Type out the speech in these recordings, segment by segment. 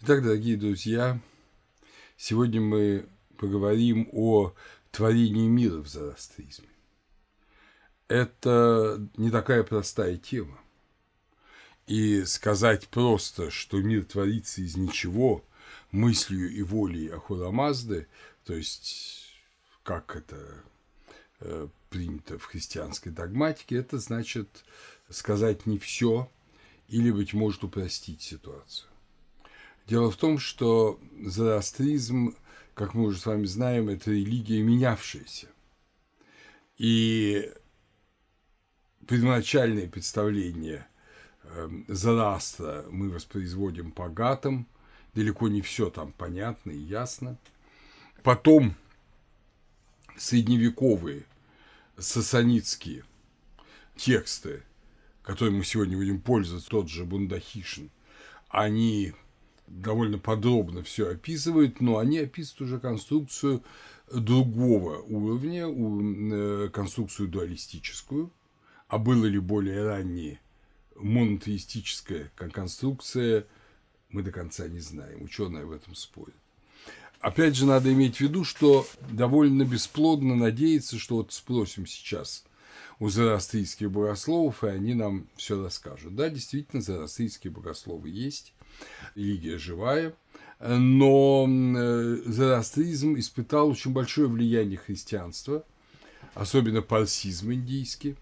Итак, дорогие друзья, сегодня мы поговорим о творении мира в зороастризме. Это не такая простая тема. И сказать просто, что мир творится из ничего, мыслью и волей Ахура Мазды, то есть как это э, принято в христианской догматике, это значит сказать не все или, быть может, упростить ситуацию. Дело в том, что зороастризм, как мы уже с вами знаем, это религия менявшаяся. И первоначальное представление эм, Зороастра мы воспроизводим по гатам, далеко не все там понятно и ясно. Потом средневековые сасанитские тексты, которыми мы сегодня будем пользоваться, тот же Бундахишин, они довольно подробно все описывают, но они описывают уже конструкцию другого уровня, э, конструкцию дуалистическую, а было ли более раннее монотеистическая конструкция, мы до конца не знаем, ученые в этом спорят. Опять же, надо иметь в виду, что довольно бесплодно надеяться, что вот спросим сейчас у зороастрийских богословов, и они нам все расскажут. Да, действительно, зороастрийские богословы есть, религия живая, но э, зороастризм испытал очень большое влияние христианства, особенно парсизм индийский,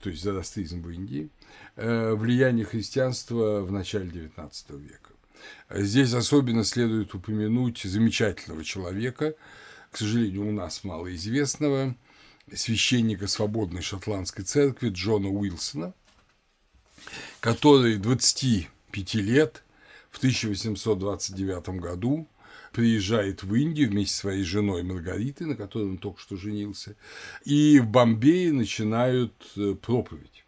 то есть зороастризм в Индии, э, влияние христианства в начале XIX века. Здесь особенно следует упомянуть замечательного человека, к сожалению, у нас малоизвестного, священника свободной шотландской церкви Джона Уилсона, который 25 лет в 1829 году приезжает в Индию вместе со своей женой Маргаритой, на которой он только что женился, и в Бомбее начинают э, проповедь.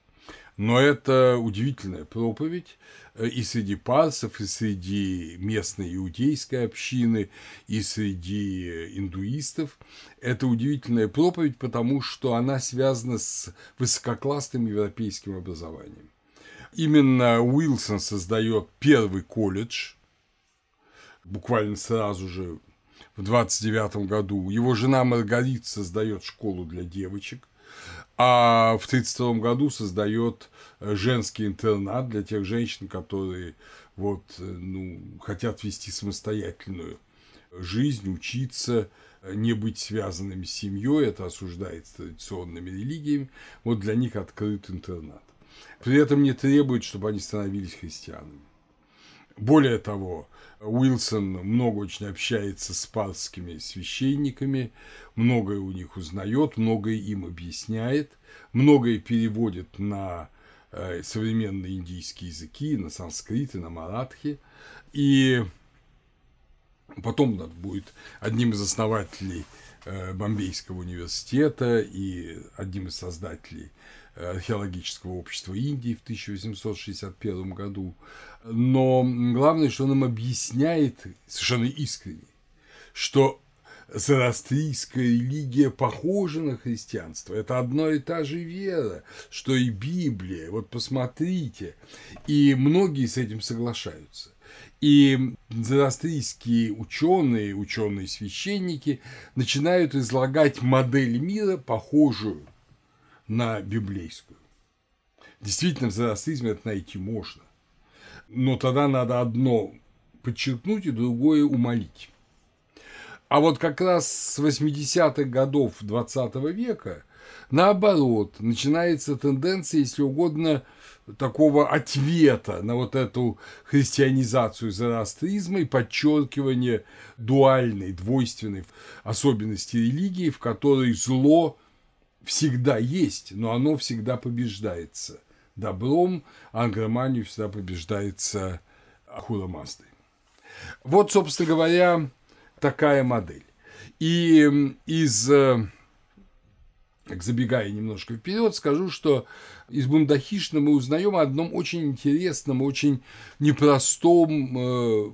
Но это удивительная проповедь э, и среди парсов, и среди местной иудейской общины, и среди индуистов. Это удивительная проповедь, потому что она связана с высококлассным европейским образованием. Именно Уилсон создает первый колледж, буквально сразу же в 29 году. Его жена Маргарит создает школу для девочек, а в 1932 году создает э, женский интернат для тех женщин, которые вот, э, ну, хотят вести самостоятельную жизнь, учиться, не быть связанными с семьей, это осуждается традиционными религиями, вот для них открыт интернат. При этом не требует, чтобы они становились христианами. Более того, Уилсон много очень общается с парскими священниками, многое у них узнает, многое им объясняет, многое переводит на э, современные индийские языки, на санскрит и на маратхи. И потом он будет одним из основателей э, Бомбейского университета и одним из создателей археологического общества Индии в 1861 году. Но главное, что он нам объясняет совершенно искренне, что зороастрийская религия похожа на христианство. Это одно и та же вера, что и Библия. Вот посмотрите. И многие с этим соглашаются. И зороастрийские ученые, ученые-священники начинают излагать модель мира, похожую на библейскую. Действительно, в зороастризме это найти можно. Но тогда надо одно подчеркнуть и другое умолить. А вот как раз с 80-х годов 20 века, наоборот, начинается тенденция, если угодно, такого ответа на вот эту христианизацию зороастризма и подчеркивание дуальной, двойственной особенности религии, в которой зло всегда есть, но оно всегда побеждается добром, а Ангроманию всегда побеждается Ахура Вот, собственно говоря, такая модель. И из как забегая немножко вперед, скажу, что из Бундахишна мы узнаем о одном очень интересном, очень непростом э,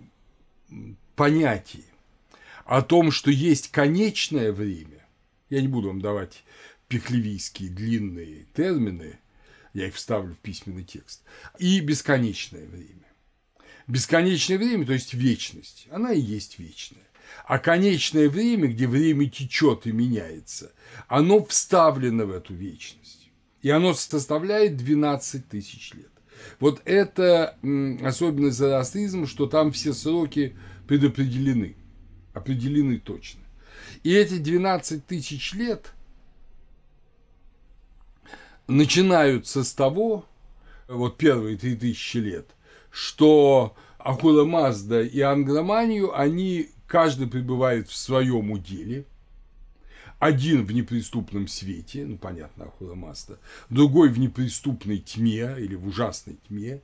понятии. О том, что есть конечное время. Я не буду вам давать пехлевийские длинные термины, я их вставлю в письменный текст, и бесконечное время. Бесконечное время, то есть вечность, она и есть вечная. А конечное время, где время течет и меняется, оно вставлено в эту вечность. И оно составляет 12 тысяч лет. Вот это особенность зороастризма, что там все сроки предопределены, определены точно. И эти 12 тысяч лет начинаются с того, вот первые 3000 лет, что Ахура Мазда и Ангроманию, они каждый пребывает в своем уделе, один в неприступном свете, ну, понятно, Ахура Мазда, другой в неприступной тьме или в ужасной тьме,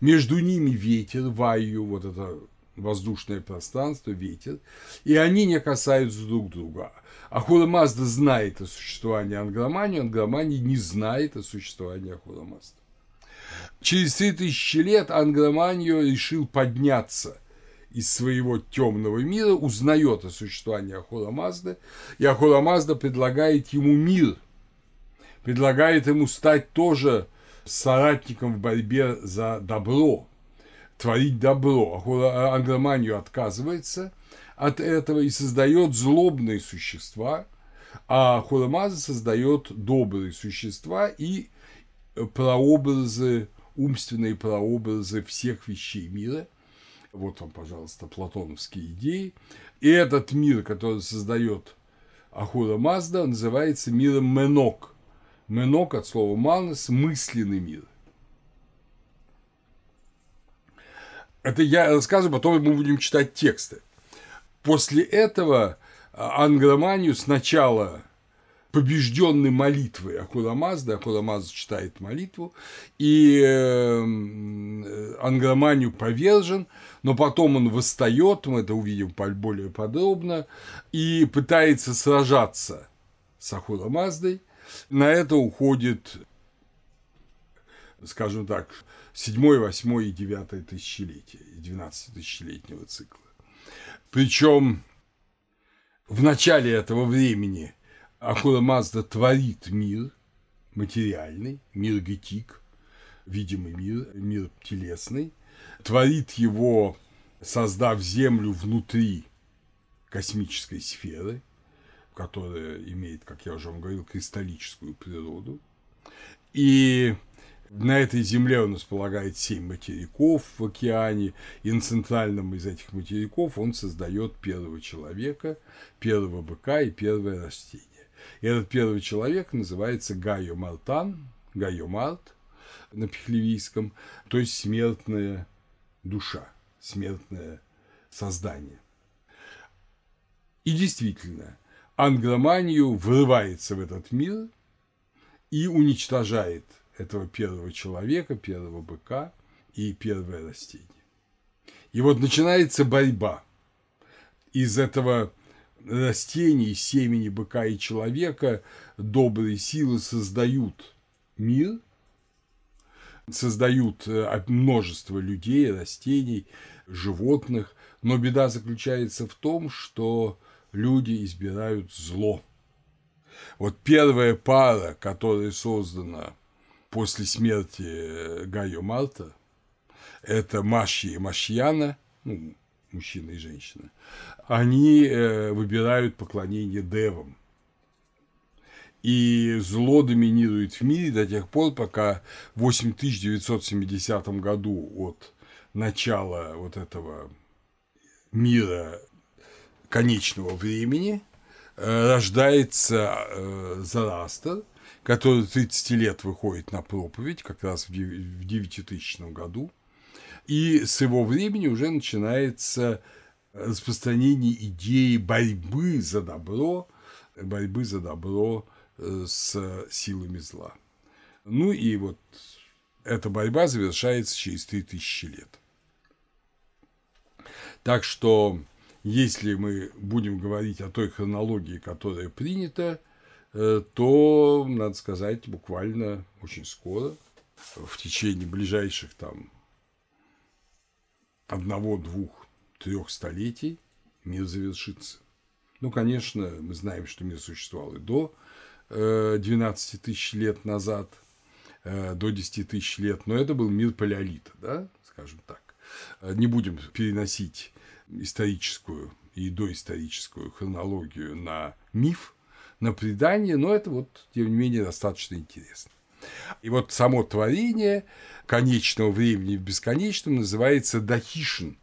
между ними ветер, ваю, вот это воздушное пространство, ветер, и они не касаются друг друга. Ахура Мазда знает о существовании Ангромании, Ангромания не знает о существовании Ахура Мазда. Через три тысячи лет Ангроманию решил подняться из своего темного мира, узнает о существовании Ахура Мазды, и Ахура Мазда предлагает ему мир, предлагает ему стать тоже соратником в борьбе за добро, творить добро. Ахура Ангроманию отказывается от этого и создает злобные существа, а Ахура создает добрые существа и прообразы умственные прообразы всех вещей мира. Вот вам, пожалуйста, платоновские идеи. И этот мир, который создает Ахура Мазда, называется миром Менок. Менок от слова манас – мысленный мир. Это я рассказываю, потом мы будем читать тексты. После этого Ангроманию сначала побежденный молитвой Ахурамазда, Ахурамазда читает молитву, и э, Ангроманию повержен, но потом он восстает, мы это увидим более подробно, и пытается сражаться с Ахурамаздой. На это уходит, скажем так, 7, 8 и 9 тысячелетие, 12 тысячелетнего цикла. Причем в начале этого времени – Ахура Мазда творит мир материальный, мир гетик, видимый мир, мир телесный, творит его, создав Землю внутри космической сферы, которая имеет, как я уже вам говорил, кристаллическую природу. И на этой земле он располагает семь материков в океане, и на центральном из этих материков он создает первого человека, первого быка и первое растение. И этот первый человек называется Гайо Мартан, Гайо Март на пехлевийском, то есть смертная душа, смертное создание. И действительно, Ангроманию врывается в этот мир и уничтожает этого первого человека, первого быка и первое растение. И вот начинается борьба. Из этого растений, семени быка и человека добрые силы создают мир, создают э, множество людей, растений, животных, но беда заключается в том, что люди избирают зло. Вот первая пара, которая создана после смерти э, Гайо Марта, это Маши и Машьяна, ну, мужчина и женщина, они э, выбирают поклонение девам. И зло доминирует в мире до тех пор, пока в 8970 году от начала вот этого мира конечного времени э, рождается Зарастер, который 30 лет выходит на проповедь, как раз в 9000 году – и с его времени уже начинается распространение идеи борьбы за добро, борьбы за добро э, с силами зла. Ну и вот эта борьба завершается через 3000 лет. Так что, если мы будем говорить о той хронологии, которая принята, то, надо сказать, буквально очень скоро, в течение ближайших там одного, двух, трех столетий мир завершится. Ну, конечно, мы знаем, что мир существовал и до 12 э, тысяч лет назад, э, до 10 тысяч лет, но это был мир палеолита, да, скажем так. Не будем переносить историческую и доисторическую хронологию на миф, на предание, но это вот, тем не менее, достаточно интересно. И вот само творение конечного времени в бесконечном называется дахишин,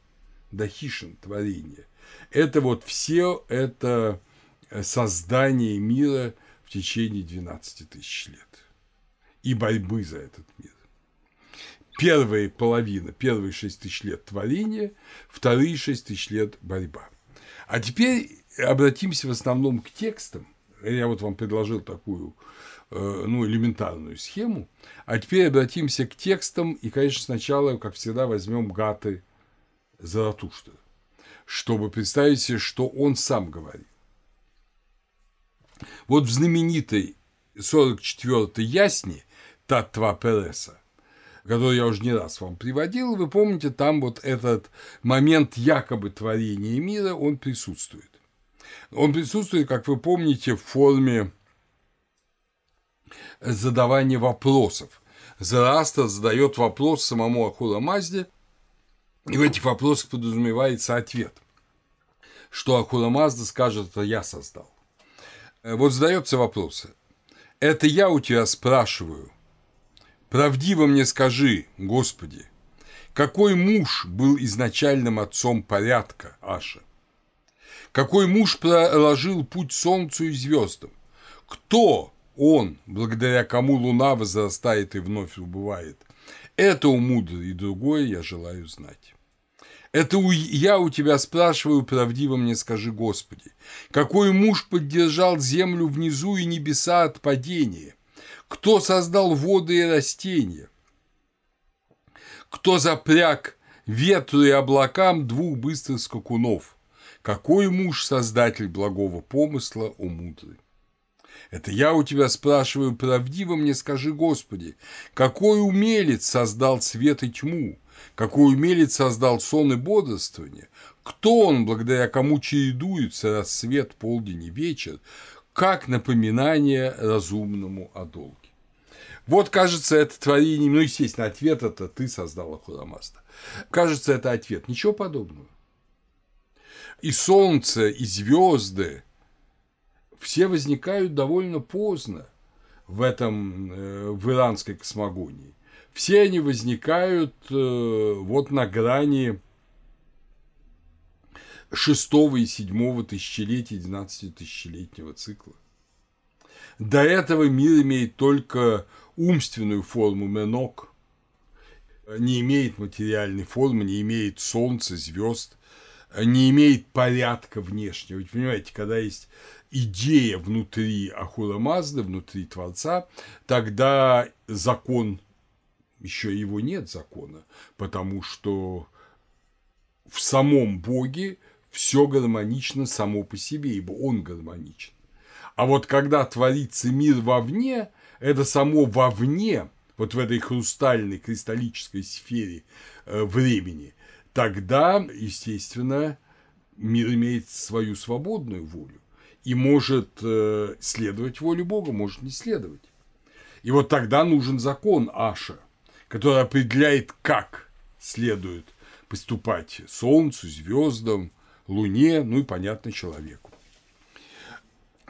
дахишин творение. Это вот все это создание мира в течение 12 тысяч лет и борьбы за этот мир. Первая половина, первые 6 тысяч лет творения, вторые 6 тысяч лет борьба. А теперь обратимся в основном к текстам. Я вот вам предложил такую э, ну, элементарную схему. А теперь обратимся к текстам и, конечно, сначала, как всегда, возьмем Гаты Заратуштра, чтобы представить себе, что он сам говорит. Вот в знаменитой 44-й ясне Татва Переса, который я уже не раз вам приводил, вы помните, там вот этот момент якобы творения мира, он присутствует. Он присутствует, как вы помните, в форме задавания вопросов. Зарастер задает вопрос самому Ахура Мазде, и в этих вопросах подразумевается ответ, что Ахура Мазда скажет, это я создал. Вот задается вопрос, это я у тебя спрашиваю – Правдиво мне скажи, Господи, какой муж был изначальным отцом порядка, Аша? Какой муж проложил путь солнцу и звездам? Кто он, благодаря кому луна возрастает и вновь убывает? Это у мудрый и другое я желаю знать. Это у, я у тебя спрашиваю, правдиво мне скажи, Господи, какой муж поддержал землю внизу и небеса от падения? Кто создал воды и растения? Кто запряг ветру и облакам двух быстрых скакунов? Какой муж создатель благого помысла, о мудрый? Это я у тебя спрашиваю, правдиво мне скажи, Господи, какой умелец создал свет и тьму? Какой умелец создал сон и бодрствование? Кто он, благодаря кому чередуется рассвет, полдень и вечер? Как напоминание разумному о долге? Вот, кажется, это творение, ну, естественно, ответ это ты создал Ахурамазда. Кажется, это ответ. Ничего подобного. И солнце, и звезды все возникают довольно поздно в этом, э, в иранской космогонии. Все они возникают э, вот на грани шестого и седьмого тысячелетия, 12 тысячелетнего цикла. До этого мир имеет только умственную форму менок, не имеет материальной формы, не имеет солнца, звезд, не имеет порядка внешнего. Вы понимаете, когда есть идея внутри Ахура Мазды, внутри Творца, тогда закон, еще его нет закона, потому что в самом Боге все гармонично само по себе, ибо он гармоничен. А вот когда творится мир вовне, это само вовне, вот в этой хрустальной, кристаллической сфере э, времени, тогда, естественно, мир имеет свою свободную волю и может э, следовать воле Бога, может не следовать. И вот тогда нужен закон Аша, который определяет, как следует поступать Солнцу, звездам, Луне, ну и, понятно, человеку.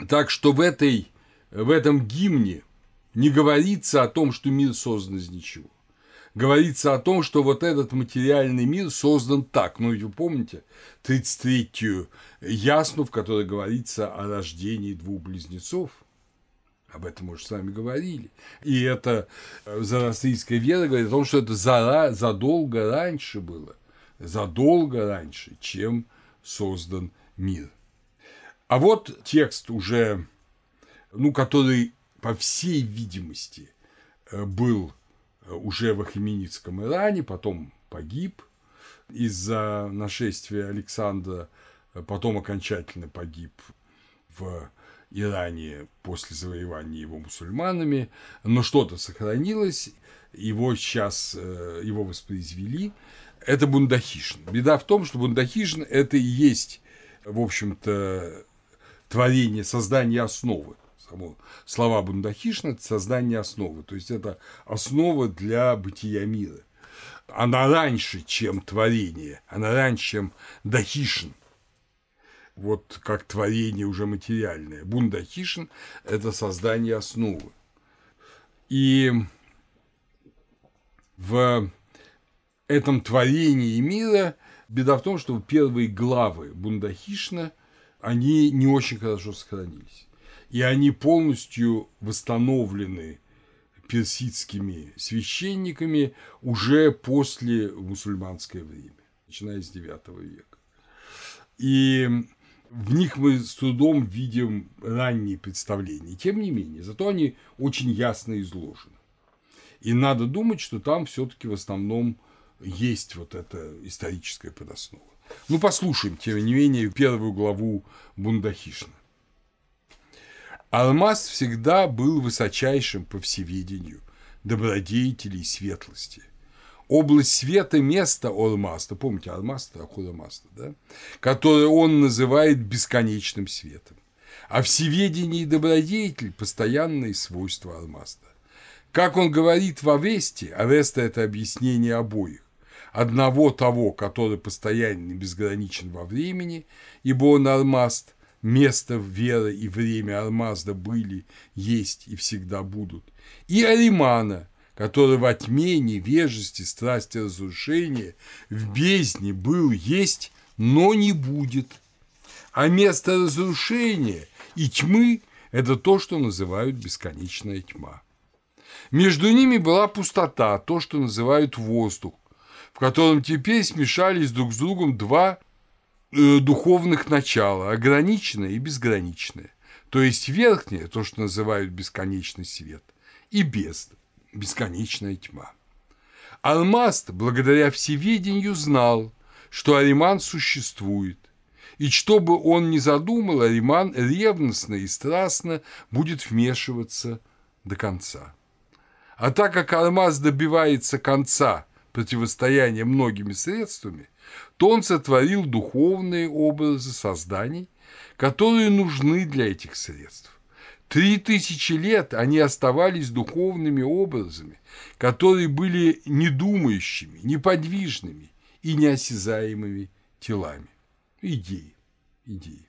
Так что в, этой, в этом гимне не говорится о том, что мир создан из ничего. Говорится о том, что вот этот материальный мир создан так. Ну, вы помните 33-ю ясну, в которой говорится о рождении двух близнецов. Об этом мы уже с вами говорили. И это э, зороастрийская вера говорит о том, что это за, задолго раньше было. Задолго раньше, чем создан мир. А вот текст уже, ну, который по всей видимости, э, был уже в Ахименидском Иране, потом погиб из-за нашествия Александра, э, потом окончательно погиб в Иране после завоевания его мусульманами, но что-то сохранилось, его сейчас, его воспроизвели. Это Бундахишн. Беда в том, что Бундахишн – это и есть, в общем-то, творение, создание основы само слова Бундахишна – это создание основы, то есть это основа для бытия мира. она раньше, чем творение, она раньше, чем Дахишин. Вот как творение уже материальное. Бундахишин – это создание основы. И в этом творении мира беда в том, что первые главы Бундахишна, они не очень хорошо сохранились. И они полностью восстановлены персидскими священниками уже после мусульманское время, начиная с IX века. И в них мы с трудом видим ранние представления. Тем не менее, зато они очень ясно изложены. И надо думать, что там все-таки в основном есть вот эта историческая подоснова. Ну, послушаем, тем не менее, первую главу Бундахишна. Алмаз всегда был высочайшим по всевидению, добродетелей и светлости. Область света – место Алмаста, помните, Алмаста, Ахурамаста, да? которое он называет бесконечным светом. А всеведение и добродетель – постоянные свойства Алмаста. Как он говорит в Авесте, Авеста – это объяснение обоих, одного того, который постоянно и безграничен во времени, ибо он Алмаст – место, вера и время Алмазда были, есть и всегда будут, и Аримана, который во тьме, невежести, страсти разрушения, в бездне был, есть, но не будет. А место разрушения и тьмы – это то, что называют бесконечная тьма. Между ними была пустота, то, что называют воздух, в котором теперь смешались друг с другом два духовных начала, ограниченное и безграничное. То есть верхнее, то, что называют бесконечный свет, и без бесконечная тьма. Алмаст, благодаря всеведению, знал, что Ариман существует, и что бы он ни задумал, Ариман ревностно и страстно будет вмешиваться до конца. А так как Алмаз добивается конца противостояния многими средствами, то он сотворил духовные образы созданий, которые нужны для этих средств. Три тысячи лет они оставались духовными образами, которые были недумающими, неподвижными и неосязаемыми телами. Идеи. Идеи.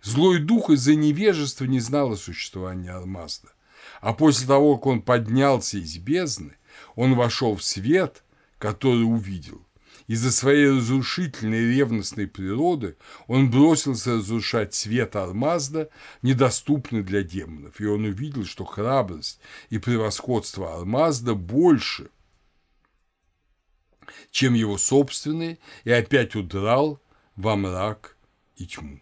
Злой дух из-за невежества не знал о существовании Алмазда. А после того, как он поднялся из бездны, он вошел в свет, который увидел – из-за своей разрушительной ревностной природы он бросился разрушать свет Армазда, недоступный для демонов, и он увидел, что храбрость и превосходство Армазда больше, чем его собственные, и опять удрал во мрак и тьму.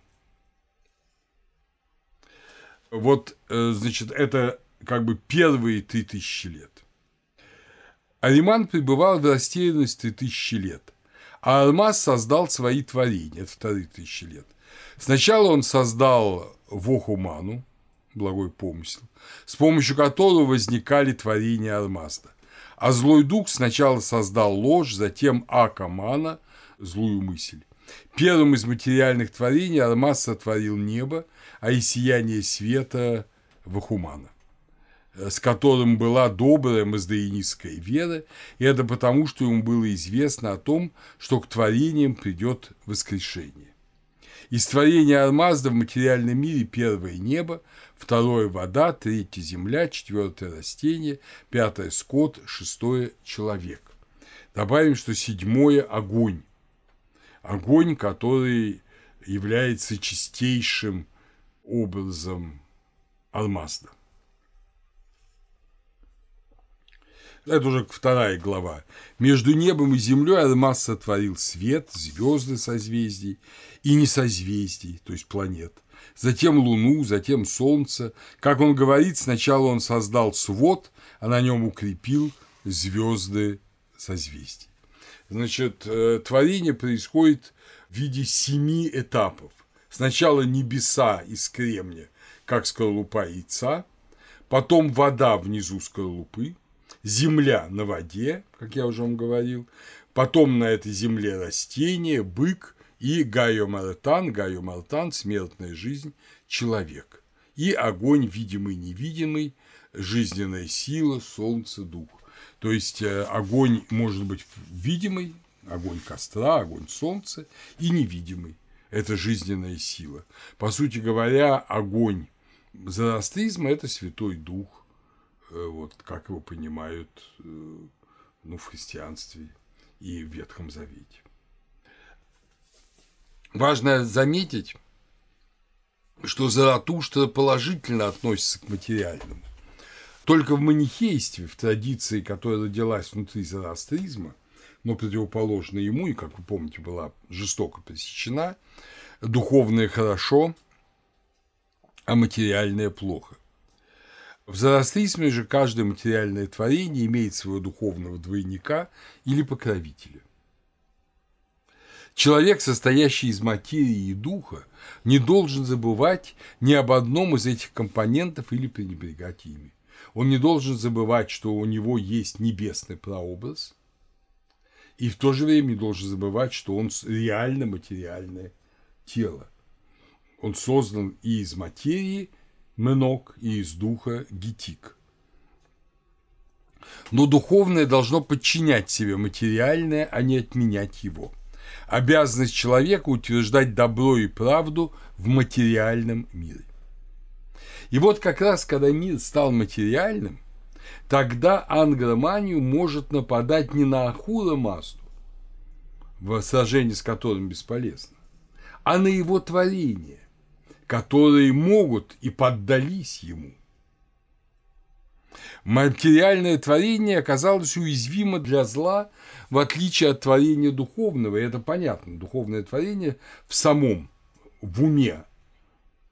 Вот, э, значит, это как бы первые три тысячи лет. Ариман пребывал в растерянности тысячи лет – а Алмаз создал свои творения, это вторые тысячи лет. Сначала он создал Вохуману, благой помысел, с помощью которого возникали творения Алмазда. А злой дух сначала создал ложь, затем Акамана, злую мысль. Первым из материальных творений Алмаз сотворил небо, а из сияния света – Вахумана с которым была добрая маздаинистская вера, и это потому, что ему было известно о том, что к творениям придет воскрешение. Из творения Армазда в материальном мире первое небо, второе – вода, третье – земля, четвертое – растение, пятое – скот, шестое – человек. Добавим, что седьмое – огонь. Огонь, который является чистейшим образом Алмазда. Это уже вторая глава. Между небом и землей Алмаз сотворил свет, звезды созвездий и не созвездий, то есть планет. Затем Луну, затем Солнце. Как он говорит, сначала он создал свод, а на нем укрепил звезды созвездий. Значит, э, творение происходит в виде семи этапов. Сначала небеса из кремня, как скорлупа яйца, потом вода внизу скорлупы, земля на воде, как я уже вам говорил, потом на этой земле растения, бык и Гайо Мартан, Гайо Мартан, смертная жизнь, человек. И огонь, видимый, невидимый, жизненная сила, солнце, дух. То есть э, огонь может быть видимый, огонь костра, огонь солнца, и невидимый. Это жизненная сила. По сути говоря, огонь зороастризма – это Святой Дух, вот как его понимают э, ну, в христианстве и в Ветхом Завете. Важно заметить, что Заратуштра положительно относится к материальному. Только в манихействе, в традиции, которая родилась внутри зороастризма, но противоположна ему, и, как вы помните, была жестоко пресечена, духовное хорошо, а материальное плохо. В зороастризме же каждое материальное творение имеет своего духовного двойника или покровителя. Человек, состоящий из материи и духа, не должен забывать ни об одном из этих компонентов или пренебрегать ими. Он не должен забывать, что у него есть небесный прообраз, и в то же время не должен забывать, что он реально материальное тело. Он создан и из материи Менок, и из духа Гетик. Но духовное должно подчинять себе материальное, а не отменять его. Обязанность человека утверждать добро и правду в материальном мире. И вот как раз, когда мир стал материальным, тогда ангроманию может нападать не на Ахура Мазду, в сражении с которым бесполезно, а на его творение, которые могут и поддались ему. Материальное творение оказалось уязвимо для зла, в отличие от творения духовного, и это понятно, духовное творение в самом, в уме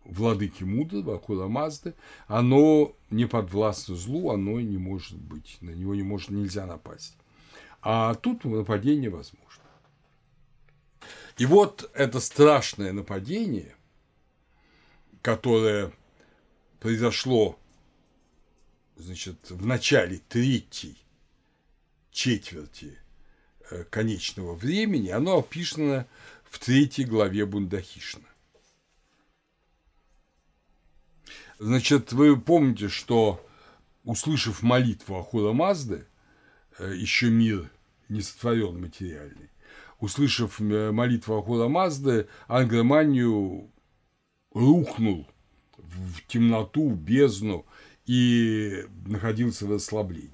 владыки мудрого, Акула Мазды, оно не подвластно злу, оно не может быть, на него не может, нельзя напасть. А тут нападение возможно. И вот это страшное нападение, которое произошло значит, в начале третьей четверти э, конечного времени, оно описано в третьей главе Бундахишна. Значит, вы помните, что, услышав молитву Ахура Мазды, э, еще мир не сотворен материальный, услышав э, молитву Ахура Мазды, Ангроманию рухнул в темноту, в бездну и находился в ослаблении.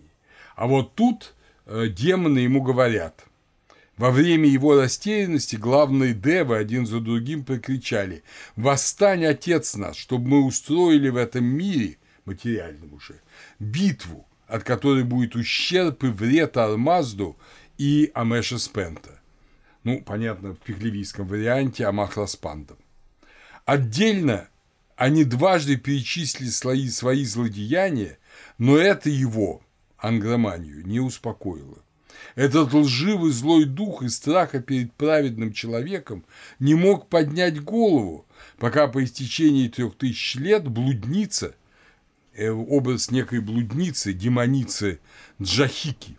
А вот тут э, демоны ему говорят – во время его растерянности главные девы один за другим прокричали «Восстань, Отец наш, чтобы мы устроили в этом мире, материальном уже, битву, от которой будет ущерб и вред Армазду и Амеша Спента». Ну, понятно, в пеклевийском варианте Амахла Спандом. Отдельно они дважды перечислили свои, свои злодеяния, но это его, ангроманию, не успокоило. Этот лживый злой дух из страха перед праведным человеком не мог поднять голову, пока по истечении трех тысяч лет блудница, э, образ некой блудницы, демоницы Джахики,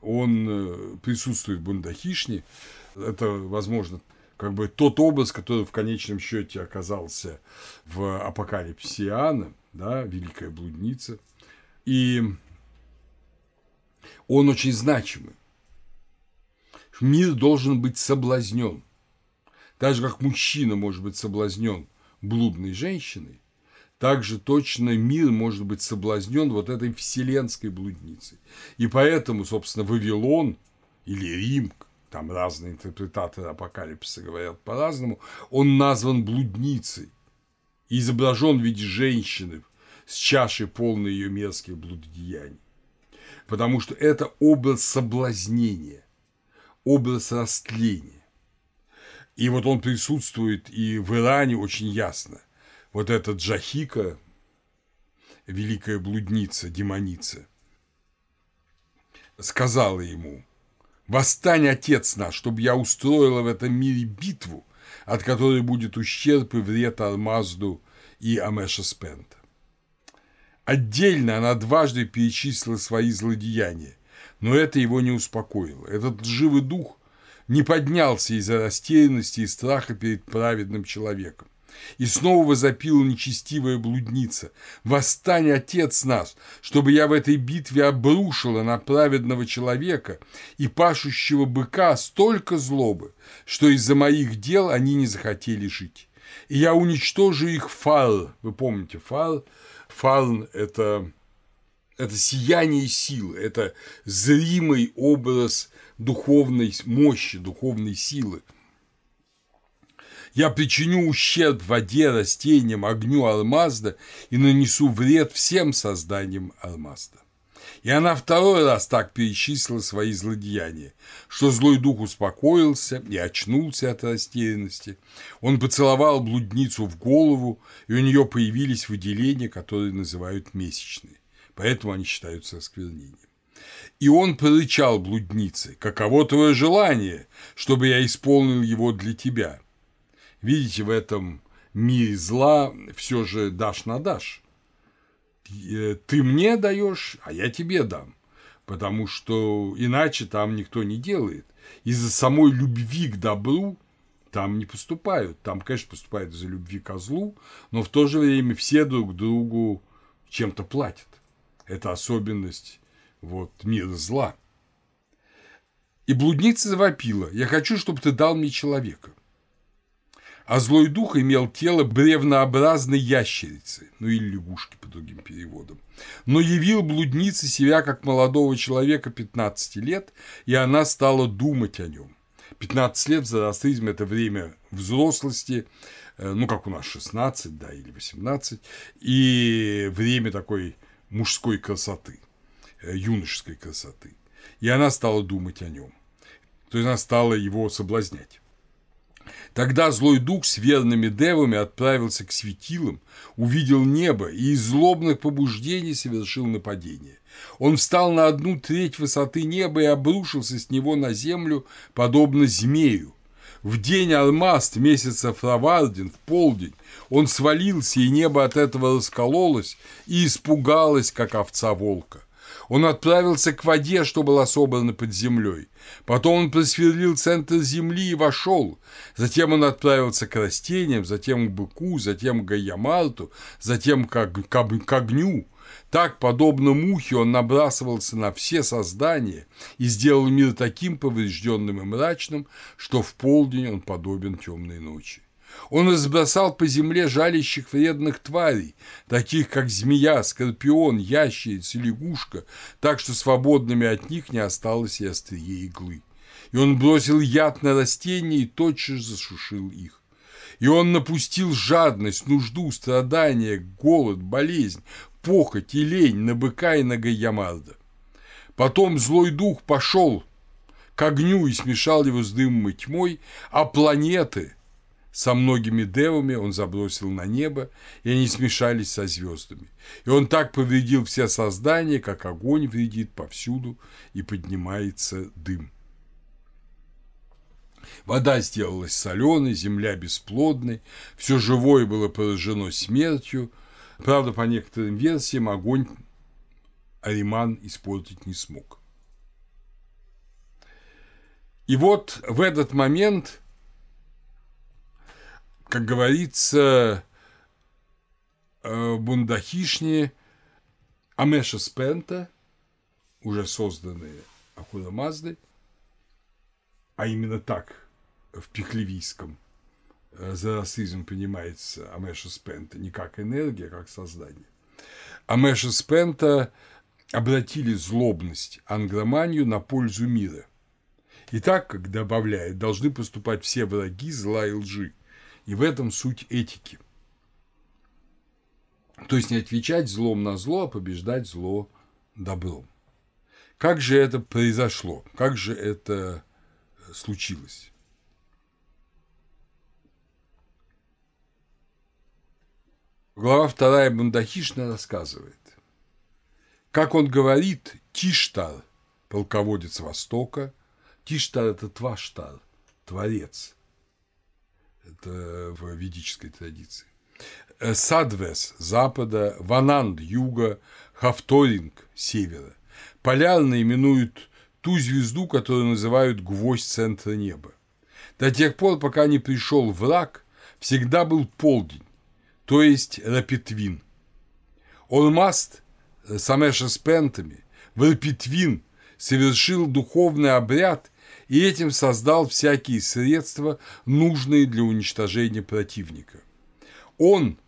он э, присутствует в Бундахишне, это, возможно, как бы тот образ, который в конечном счете оказался в апокалипсисе Иоанна, да, великая блудница. И он очень значимый. Мир должен быть соблазнен. Так же, как мужчина может быть соблазнен блудной женщиной, так же точно мир может быть соблазнен вот этой вселенской блудницей. И поэтому, собственно, Вавилон или Рим, там разные интерпретаторы апокалипсиса говорят по-разному, он назван блудницей и изображен в виде женщины с чашей полной ее мерзких блудодеяний потому что это образ соблазнения, образ растления. И вот он присутствует и в Иране очень ясно. Вот эта Джахика, великая блудница, демоница, сказала ему, «Восстань, отец наш, чтобы я устроила в этом мире битву, от которой будет ущерб и вред Армазду и Амеша Спента. Отдельно она дважды перечислила свои злодеяния, но это его не успокоило. Этот живый дух не поднялся из-за растерянности и страха перед праведным человеком. И снова возопила нечестивая блудница. «Восстань, Отец наш, чтобы я в этой битве обрушила на праведного человека и пашущего быка столько злобы, что из-за моих дел они не захотели жить. И я уничтожу их фал». Вы помните фал? Фал – это, это сияние силы, это зримый образ духовной мощи, духовной силы – я причиню ущерб воде, растениям, огню Алмазда и нанесу вред всем созданиям Алмазда. И она второй раз так перечислила свои злодеяния, что злой дух успокоился и очнулся от растерянности. Он поцеловал блудницу в голову, и у нее появились выделения, которые называют месячные. Поэтому они считаются осквернением. И он прорычал блуднице, «Каково твое желание, чтобы я исполнил его для тебя?» Видите, в этом мире зла все же дашь на дашь. Э, ты мне даешь, а я тебе дам. Потому что иначе там никто не делает. Из-за самой любви к добру там не поступают. Там, конечно, поступают из-за любви к злу, но в то же время все друг другу чем-то платят. Это особенность вот, мира зла. И блудница завопила. Я хочу, чтобы ты дал мне человека а злой дух имел тело бревнообразной ящерицы, ну или лягушки по другим переводам. Но явил блуднице себя как молодого человека 15 лет, и она стала думать о нем. 15 лет в зороастризме – это время взрослости, э, ну, как у нас 16, да, или 18, и время такой мужской красоты, э, юношеской красоты. И она стала думать о нем. То есть она стала его соблазнять. Тогда злой дух с верными девами отправился к светилам, увидел небо и из злобных побуждений совершил нападение. Он встал на одну треть высоты неба и обрушился с него на землю, подобно змею. В день Алмаст месяца Фравардин, в полдень, он свалился, и небо от этого раскололось и испугалось, как овца волка. Он отправился к воде, что была собрана под землей. Потом он просверлил центр земли и вошел. Затем он отправился к растениям, затем к быку, затем к Гаямарту, затем к, к, к огню. Так, подобно мухе, он набрасывался на все создания и сделал мир таким поврежденным и мрачным, что в полдень он подобен темной ночи. Он разбросал по земле жалящих вредных тварей, таких как змея, скорпион, ящерица, лягушка, так что свободными от них не осталось и острие иглы. И он бросил яд на растения и тотчас засушил их. И он напустил жадность, нужду, страдания, голод, болезнь, похоть и лень на быка и на Гаямарда. Потом злой дух пошел к огню и смешал его с дымом и тьмой, а планеты, со многими девами он забросил на небо, и они смешались со звездами. И он так повредил все создания, как огонь вредит повсюду, и поднимается дым. Вода сделалась соленой, земля бесплодной, все живое было поражено смертью. Правда, по некоторым версиям, огонь Ариман испортить не смог. И вот в этот момент – как говорится, э, бундахишни Амеша Спента, уже созданные Ахуда Мазды, а именно так в пихлевийском э, зороастризм понимается Амеша Спента не как энергия, а как создание. Амеша Спента обратили злобность, ангроманию на пользу мира. И так, как добавляет, должны поступать все враги зла и лжи – и в этом суть этики. То есть не отвечать злом на зло, а побеждать зло добром. Как же это произошло? Как же это случилось? Глава вторая Бандахишна рассказывает, как он говорит, Тиштар, полководец Востока, Тиштар – это Тваштар, Творец – это в ведической традиции. Э, Садвес – запада, Вананд – юга, Хавторинг – севера. Полярно именуют ту звезду, которую называют гвоздь центра неба. До тех пор, пока не пришел враг, всегда был полдень, то есть Рапитвин. Ормаст Самеша с Пентами в Рапитвин совершил духовный обряд и этим создал всякие средства, нужные для уничтожения противника. Он,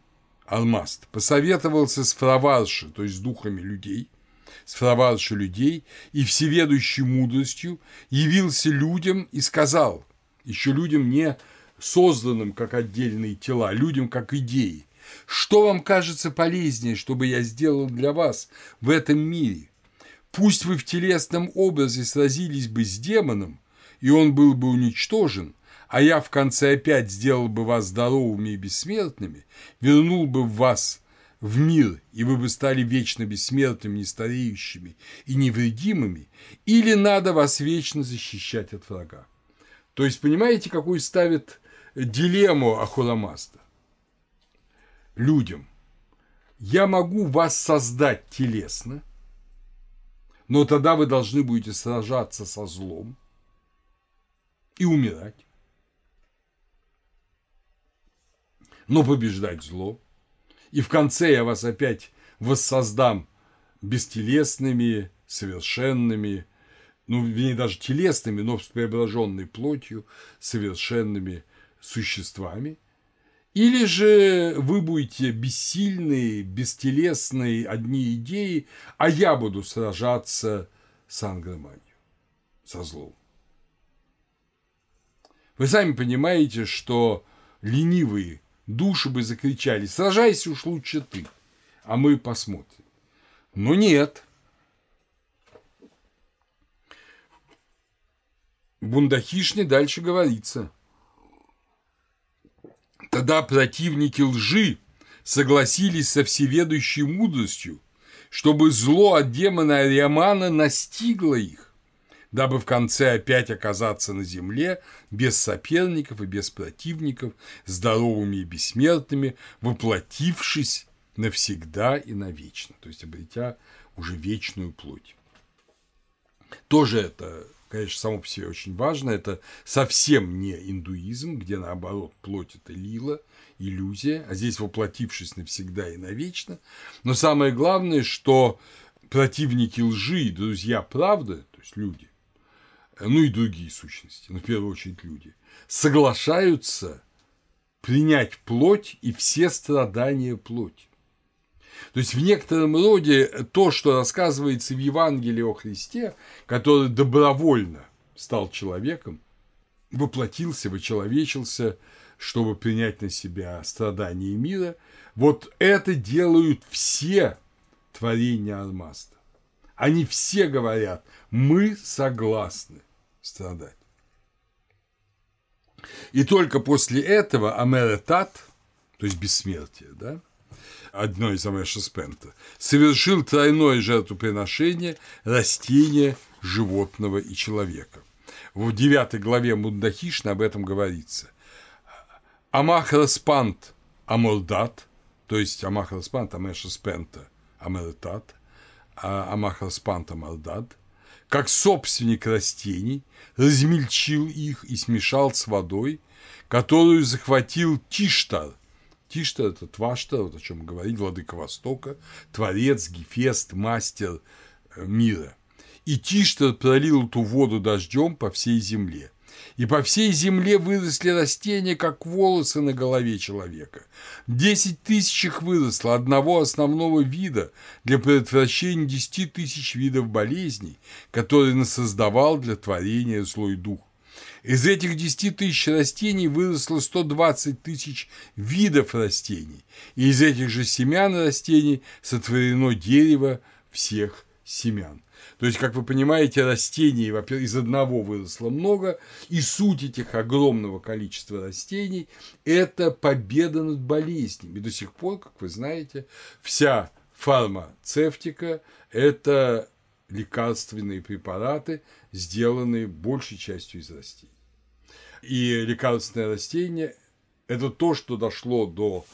Алмаст, посоветовался с Фраварши, то есть с духами людей, с Фраварши людей, и всеведущей мудростью явился людям и сказал, еще людям не созданным как отдельные тела, людям как идеи, что вам кажется полезнее, чтобы я сделал для вас в этом мире? Пусть вы в телесном образе сразились бы с демоном, и он был бы уничтожен, а я в конце опять сделал бы вас здоровыми и бессмертными, вернул бы вас в мир, и вы бы стали вечно бессмертными, нестареющими и невредимыми, или надо вас вечно защищать от врага. То есть, понимаете, какую ставит дилемму Ахурамаста людям. Я могу вас создать телесно, но тогда вы должны будете сражаться со злом и умирать. Но побеждать зло. И в конце я вас опять воссоздам бестелесными, совершенными, ну, вернее, даже телесными, но с преображенной плотью, совершенными существами. Или же вы будете бессильные, бестелесные, одни идеи, а я буду сражаться с ангроманью, со злом. Вы сами понимаете, что ленивые души бы закричали, сражайся уж лучше ты, а мы посмотрим. Но нет. Бундахишне дальше говорится. Тогда противники лжи согласились со всеведущей мудростью, чтобы зло от демона Ариамана настигло их дабы в конце опять оказаться на земле без соперников и без противников, здоровыми и бессмертными, воплотившись навсегда и навечно, то есть обретя уже вечную плоть. Тоже это, конечно, само по себе очень важно, это совсем не индуизм, где наоборот плоть это лила, иллюзия, а здесь воплотившись навсегда и навечно. Но самое главное, что противники лжи и друзья правды, то есть люди, ну и другие сущности, но в первую очередь люди, соглашаются принять плоть и все страдания плоти. То есть в некотором роде то, что рассказывается в Евангелии о Христе, который добровольно стал человеком, воплотился, вычеловечился, чтобы принять на себя страдания мира, вот это делают все творения Армаста. Они все говорят, мы согласны страдать. И только после этого Амеретат, то есть бессмертие, да, одно из Амеша Спента, совершил тройное жертвоприношение растения, животного и человека. В девятой главе Мундахишна об этом говорится. Амахраспант Амордат, то есть Амахраспант Амеша Спента Амеретат, а Амахраспант Амордат – как собственник растений, размельчил их и смешал с водой, которую захватил Тиштар. Тиштар – это Тваштар, вот о чем говорит владыка Востока, творец, гефест, мастер э, мира. И Тиштар пролил эту воду дождем по всей земле – и по всей земле выросли растения, как волосы на голове человека. Десять тысяч их выросло одного основного вида для предотвращения десяти тысяч видов болезней, которые насоздавал для творения злой дух. Из этих 10 тысяч растений выросло 120 тысяч видов растений, и из этих же семян растений сотворено дерево всех семян. То есть, как вы понимаете, растений из одного выросло много, и суть этих огромного количества растений – это победа над болезнями. И до сих пор, как вы знаете, вся фармацевтика – это лекарственные препараты, сделанные большей частью из растений. И лекарственное растение – это то, что дошло до,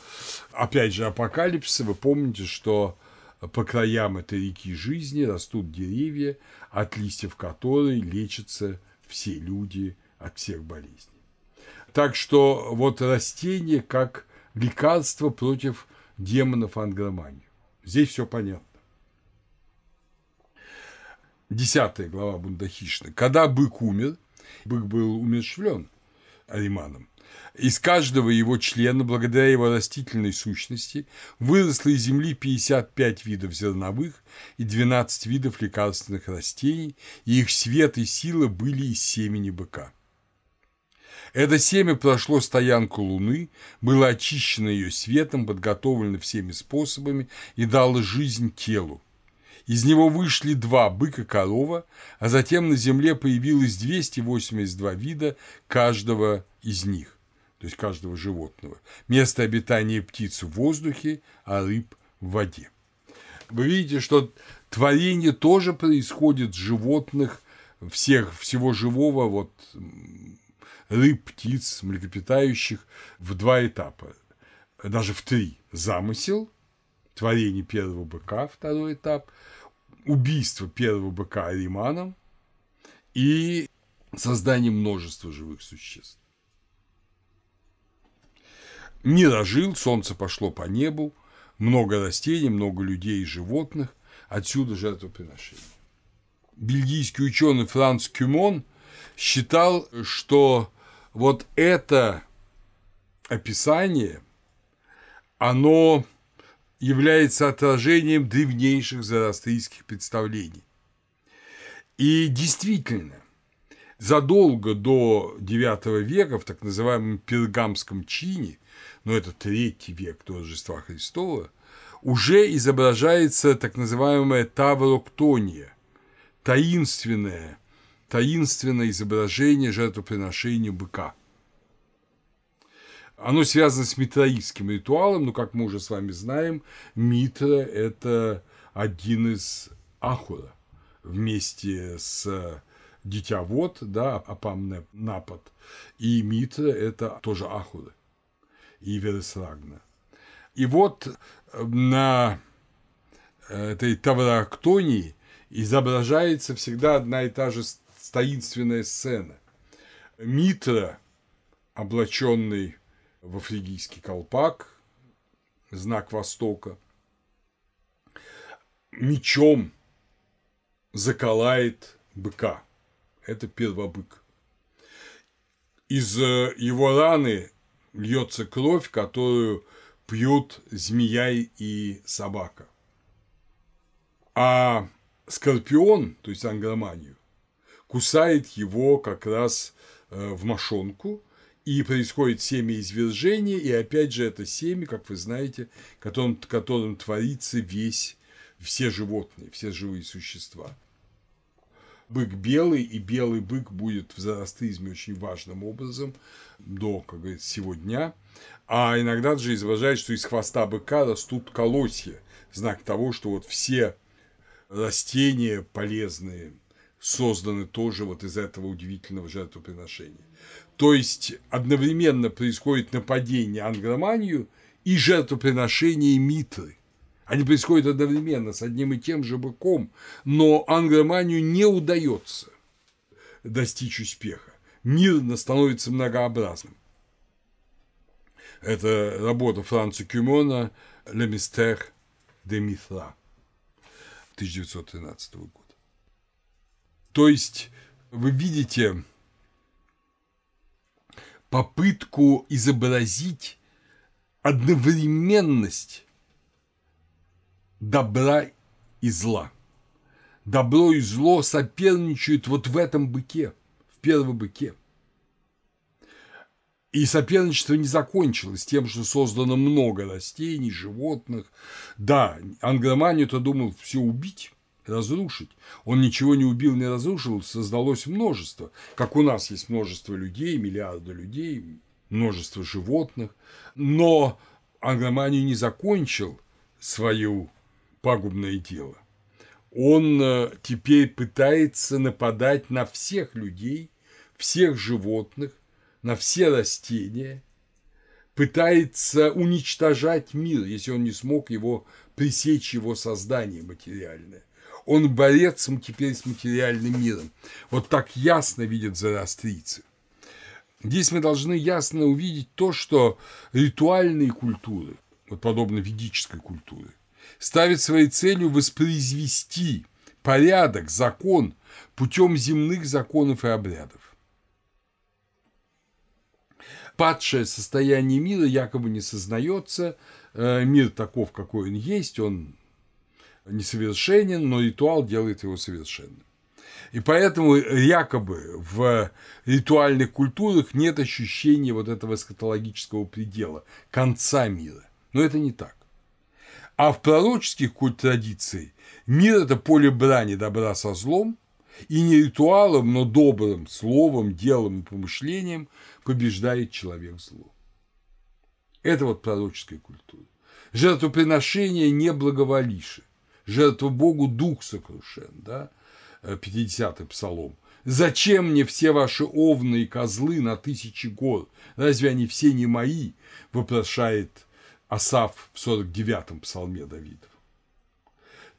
опять же, апокалипсиса. Вы помните, что по краям этой реки жизни растут деревья, от листьев которой лечатся все люди от всех болезней. Так что вот растение как лекарство против демонов ангромании. Здесь все понятно. Десятая глава Бундахишна. Когда бык умер, бык был умерщвлен Ариманом, из каждого его члена, благодаря его растительной сущности, выросло из земли 55 видов зерновых и 12 видов лекарственных растений, и их свет и сила были из семени быка. Это семя прошло стоянку Луны, было очищено ее светом, подготовлено всеми способами и дало жизнь телу. Из него вышли два – бык и корова, а затем на Земле появилось 282 вида каждого из них, то есть каждого животного. Место обитания птиц в воздухе, а рыб в воде. Вы видите, что творение тоже происходит с животных, всех, всего живого, вот рыб, птиц, млекопитающих в два этапа, даже в три. Замысел, творение первого быка, второй этап, убийство первого быка Ариманом и создание множества живых существ. Мир ожил, солнце пошло по небу, много растений, много людей и животных, отсюда жертвоприношение. Бельгийский ученый Франц Кюмон считал, что вот это описание, оно является отражением древнейших зороастрийских представлений. И действительно, задолго до IX века в так называемом пергамском чине, но это третий век до Рождества Христова, уже изображается так называемая тавроктония, таинственное таинственное изображение жертвоприношения быка. Оно связано с митраистским ритуалом, но, как мы уже с вами знаем, Митра – это один из Ахура вместе с Дитя Вод, да, Апам Напад, и Митра – это тоже Ахура и Вересрагна. И вот на этой Таврактонии изображается всегда одна и та же таинственная сцена. Митра, облаченный в фригийский колпак, знак Востока, мечом заколает быка. Это первобык. Из э, его раны льется кровь, которую пьют змея и собака. А скорпион, то есть ангроманию, кусает его как раз э, в мошонку, и происходит семя извержения, и опять же это семя, как вы знаете, которым, которым творится весь, все животные, все живые существа. Бык белый, и белый бык будет в зороастризме очень важным образом до, как говорится, сего дня. А иногда же изображает, что из хвоста быка растут колосья, знак того, что вот все растения полезные, созданы тоже вот из этого удивительного жертвоприношения. То есть одновременно происходит нападение ангроманию и жертвоприношение Митры. Они происходят одновременно с одним и тем же быком, но ангроманию не удается достичь успеха. Мир становится многообразным. Это работа Франца Кюмона «Le mystère de Mithra» 1913 года. То есть вы видите попытку изобразить одновременность добра и зла. Добро и зло соперничают вот в этом быке, в первом быке. И соперничество не закончилось тем, что создано много растений, животных. Да, Ангроманию-то думал все убить, разрушить. Он ничего не убил, не разрушил, создалось множество. Как у нас есть множество людей, миллиарды людей, множество животных. Но Ангроманию не закончил свое пагубное дело. Он э, теперь пытается нападать на всех людей, всех животных, на все растения, пытается уничтожать мир, если он не смог его пресечь его создание материальное он борец теперь с материальным миром. Вот так ясно видят зороастрийцы. Здесь мы должны ясно увидеть то, что ритуальные культуры, вот подобно ведической культуре, ставят своей целью воспроизвести порядок, закон путем земных законов и обрядов. Падшее состояние мира якобы не сознается, э, мир таков, какой он есть, он несовершенен, но ритуал делает его совершенным. И поэтому якобы в ритуальных культурах нет ощущения вот этого эскатологического предела, конца мира. Но это не так. А в пророческих культ традиций мир – это поле брани добра со злом, и не ритуалом, но добрым словом, делом и помышлением побеждает человек зло. Это вот пророческая культура. Жертвоприношение не благоволиши. Жертва Богу дух сокрушен, да? 50-й псалом. Зачем мне все ваши овны и козлы на тысячи гор? Разве они все не мои? Вопрошает Асав в 49-м псалме Давидов.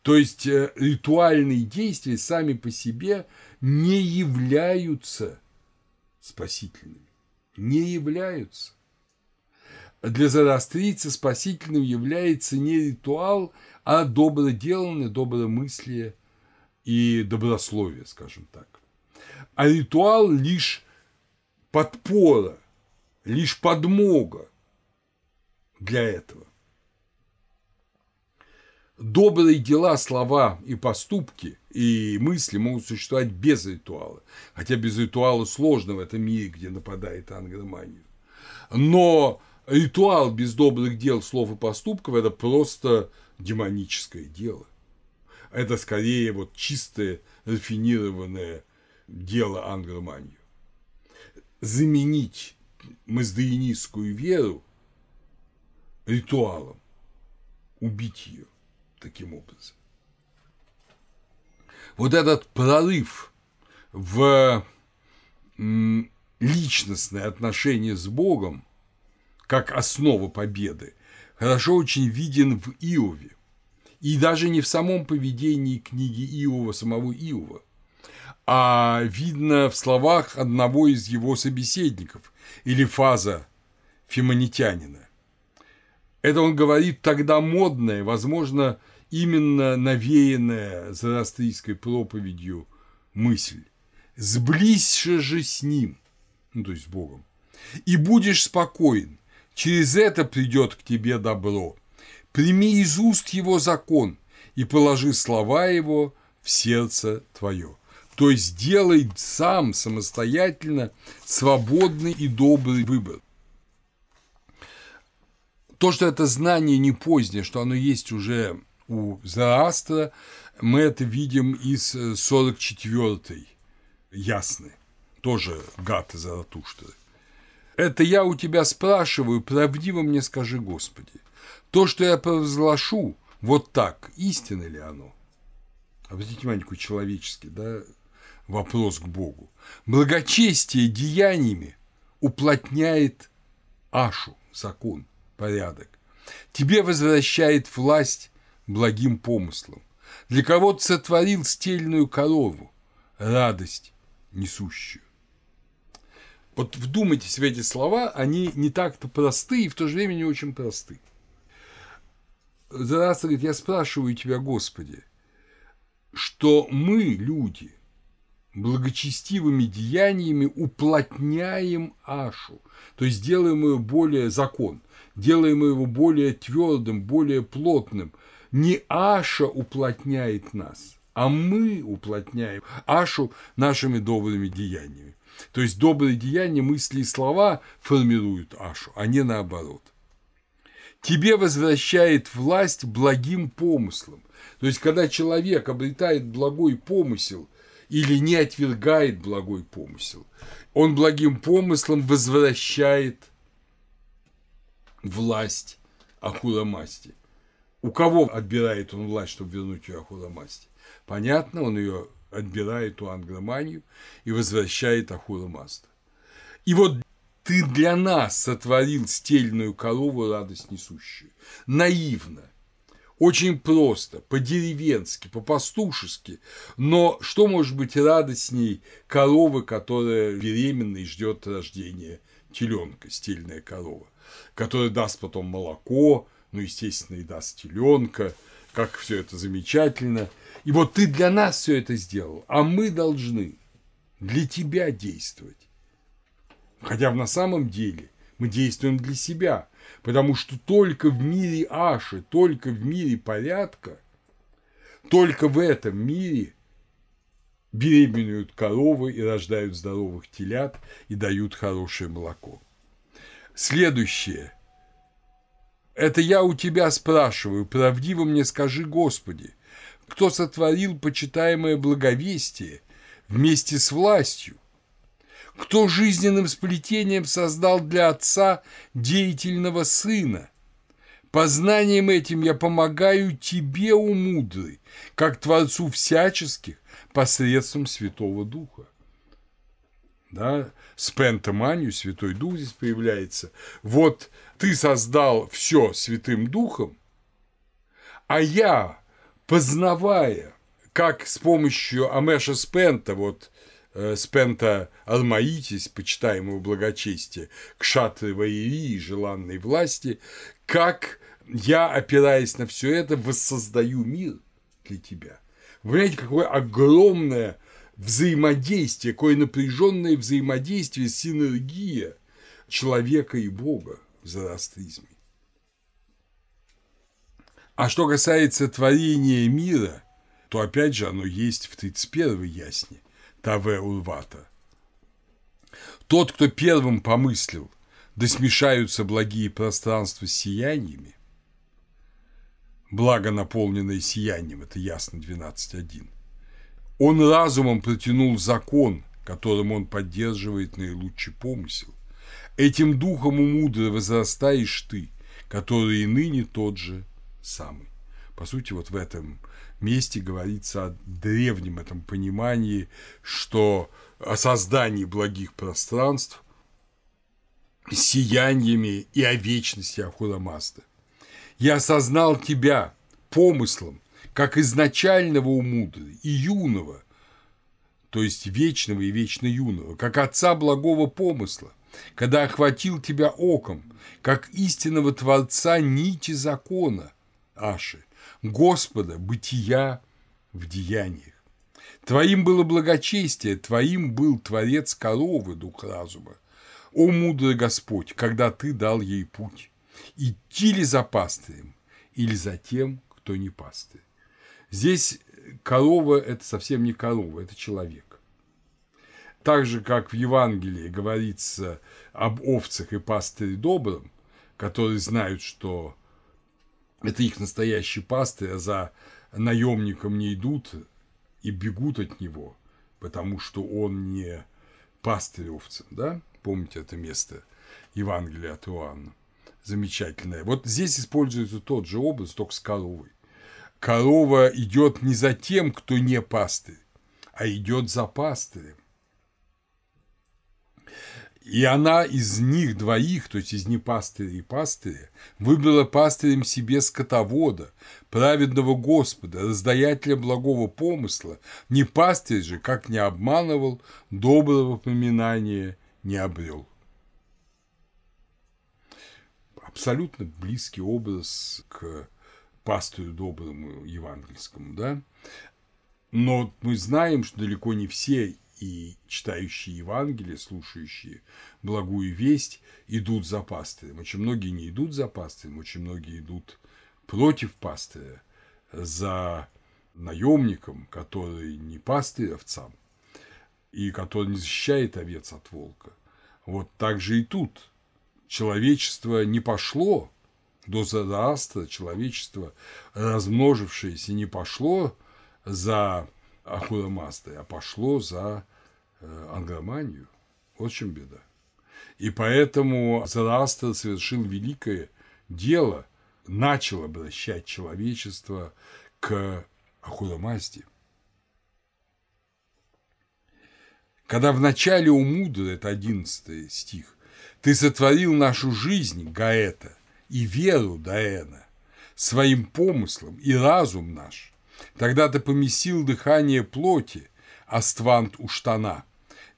То есть э, ритуальные действия сами по себе не являются спасительными. Не являются. Для зороастрийца спасительным является не ритуал, а доброделанное, добромыслие – и добрословие, скажем так. А ритуал лишь подпора, лишь подмога для этого. Добрые дела, слова и поступки и мысли могут существовать без ритуала. Хотя без ритуала сложно в этом мире, где нападает ангромания. Но ритуал без добрых дел, слов и поступков – это просто демоническое дело это скорее вот чистое, рафинированное дело ангроманию. Заменить маздаинистскую веру ритуалом, убить ее таким образом. Вот этот прорыв в личностное отношение с Богом, как основа победы, хорошо очень виден в Иове. И даже не в самом поведении книги Иова, самого Иова, а видно в словах одного из его собеседников или фаза фимонитянина. Это он говорит тогда модное, возможно, именно навеянная зороастрийской проповедью мысль. «Сблизься же с ним», ну, то есть с Богом, «и будешь спокоен, через это придет к тебе добро, Прими из уст его закон и положи слова его в сердце твое. То есть делай сам самостоятельно свободный и добрый выбор. То, что это знание не позднее, что оно есть уже у Заастра, мы это видим из 44-й ясны, тоже Гата Заратуштры. Это я у тебя спрашиваю, правдиво мне скажи, Господи. То, что я провозглашу, вот так, истинно ли оно? Обратите внимание, какой человеческий, да, вопрос к Богу. Благочестие деяниями уплотняет Ашу, закон, порядок. Тебе возвращает власть благим помыслом. Для кого ты сотворил стельную корову, радость несущую. Вот вдумайтесь в эти слова, они не так-то просты и в то же время не очень просты. Зараса говорит, я спрашиваю тебя, Господи, что мы, люди, благочестивыми деяниями уплотняем Ашу, то есть делаем его более закон, делаем его более твердым, более плотным. Не Аша уплотняет нас, а мы уплотняем Ашу нашими добрыми деяниями. То есть добрые деяния, мысли и слова формируют Ашу, а не наоборот тебе возвращает власть благим помыслом. То есть, когда человек обретает благой помысел или не отвергает благой помысел, он благим помыслом возвращает власть Ахурамасти. У кого отбирает он власть, чтобы вернуть ее Ахурамасти? Понятно, он ее отбирает у Ангроманию и возвращает Ахурамаста. И вот ты для нас сотворил стельную корову радость несущую. Наивно. Очень просто, по-деревенски, по-пастушески. Но что может быть радостней коровы, которая беременна и ждет рождения теленка, стельная корова, которая даст потом молоко, ну, естественно, и даст теленка, как все это замечательно. И вот ты для нас все это сделал, а мы должны для тебя действовать. Хотя на самом деле мы действуем для себя, потому что только в мире Аши, только в мире порядка, только в этом мире беременеют коровы и рождают здоровых телят и дают хорошее молоко. Следующее. Это я у тебя спрашиваю, правдиво мне скажи, Господи, кто сотворил почитаемое благовестие вместе с властью, кто жизненным сплетением создал для отца деятельного сына. Познанием этим я помогаю тебе, у мудрый, как Творцу всяческих посредством Святого Духа. Да, спентоманию, Святой Дух здесь появляется. Вот ты создал все Святым Духом, а я, познавая, как с помощью Амеша Спента, вот Э, спента Алмаитис, почитаемого благочестия, к шатры Ваирии, желанной власти, как я, опираясь на все это, воссоздаю мир для тебя. Вы понимаете, какое огромное взаимодействие, какое напряженное взаимодействие, синергия человека и Бога в зороастризме. А что касается творения мира, то опять же оно есть в 31 ясне. Таве Улвата. Тот, кто первым помыслил, да смешаются благие пространства с сияниями, благо наполненное сиянием, это ясно 12.1, он разумом протянул закон, которым он поддерживает наилучший помысел. Этим духом у мудрого возрастаешь ты, который и ныне тот же самый. По сути, вот в этом месте говорится о древнем этом понимании, что о создании благих пространств, сияниями и о вечности Ахура Мазды. Я осознал тебя помыслом, как изначального у мудры и юного, то есть вечного и вечно юного, как отца благого помысла, когда охватил тебя оком, как истинного Творца нити закона, Аши, Господа, бытия в деяниях. Твоим было благочестие, Твоим был Творец коровы, дух разума. О, мудрый Господь, когда Ты дал ей путь, идти ли за пастырем, или за тем, кто не пастырь. Здесь корова – это совсем не корова, это человек. Так же, как в Евангелии говорится об овцах и пастыре добром, которые знают, что это их настоящий пастырь, а за наемником не идут и бегут от него, потому что он не пастырь овцам, да? Помните это место Евангелия от Иоанна? Замечательное. Вот здесь используется тот же образ, только с коровой. Корова идет не за тем, кто не пастырь, а идет за пастырем. И она из них двоих, то есть из непастыря и пастыря, выбрала пастырем себе скотовода, праведного Господа, раздаятеля благого помысла, не пастырь же, как не обманывал, доброго поминания не обрел. Абсолютно близкий образ к пастырю доброму евангельскому, да? Но мы знаем, что далеко не все и читающие Евангелие, слушающие благую весть, идут за пастырем. Очень многие не идут за пастырем, очень многие идут против пастыря, за наемником, который не пастырь овцам, и который не защищает овец от волка. Вот так же и тут. Человечество не пошло до Зараста, человечество, размножившееся, не пошло за Ахура Мазды, а пошло за э, англоманию. Вот в чем беда. И поэтому Зарастер совершил великое дело, начал обращать человечество к Ахурамазде. Когда в начале у Мудра, это 11 стих, ты сотворил нашу жизнь, Гаэта, и веру, Даэна, своим помыслом и разум наш, тогда ты помесил дыхание плоти, аствант у штана,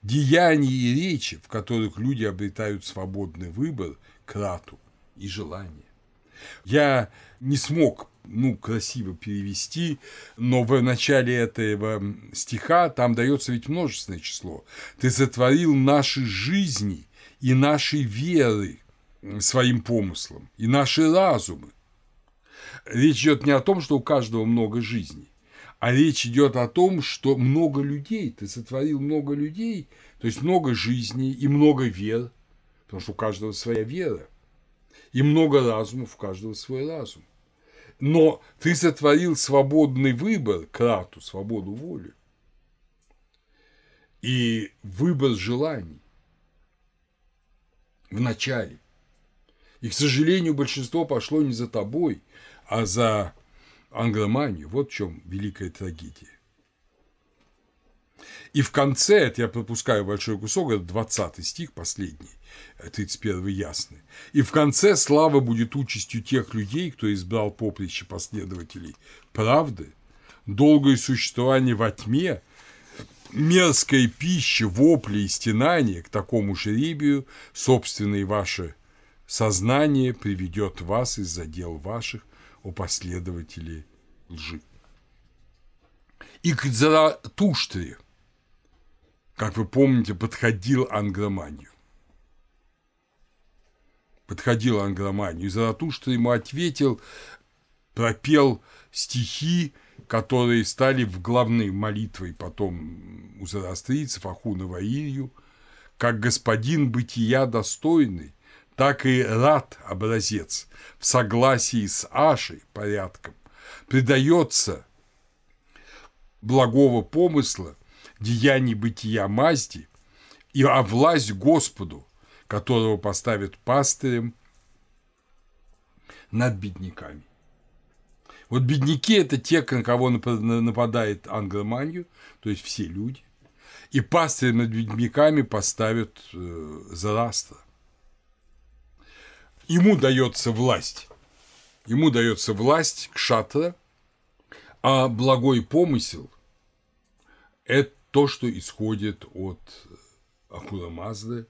деяний и речи, в которых люди обретают свободный выбор, крату и желание. Я не смог ну, красиво перевести, но в начале этого стиха там дается ведь множественное число. Ты сотворил наши жизни и наши веры своим помыслом, и наши разумы. Речь идет не о том, что у каждого много жизней, а речь идет о том, что много людей, ты сотворил много людей, то есть много жизней и много вер, потому что у каждого своя вера, и много разумов, у каждого свой разум. Но ты сотворил свободный выбор, крату, свободу воли, и выбор желаний в начале. И, к сожалению, большинство пошло не за тобой, а за англоманию. Вот в чем великая трагедия. И в конце, это я пропускаю большой кусок, это 20 стих, последний, 31 ясный. И в конце слава будет участью тех людей, кто избрал поприще последователей правды, долгое существование во тьме, мерзкая пища, вопли и стенания к такому жеребию, собственное ваше сознание приведет вас из-за дел ваших, о последователей лжи. И к Заратуштре, как вы помните, подходил ангроманию. Подходил ангроманию. И Заратуштра ему ответил, пропел стихи, которые стали в главной молитвой потом у зарастрийцев Ахуна Ваирью, как господин бытия достойный, так и рад образец в согласии с Ашей порядком предается благого помысла, деяний бытия мазди и а власть Господу, которого поставит пастырем над бедняками. Вот бедняки – это те, на кого нападает англоманию, то есть все люди, и пастырем над бедняками поставят э, Зарастра. Ему дается власть. Ему дается власть кшатра, а благой помысел – это то, что исходит от Ахура Мазды,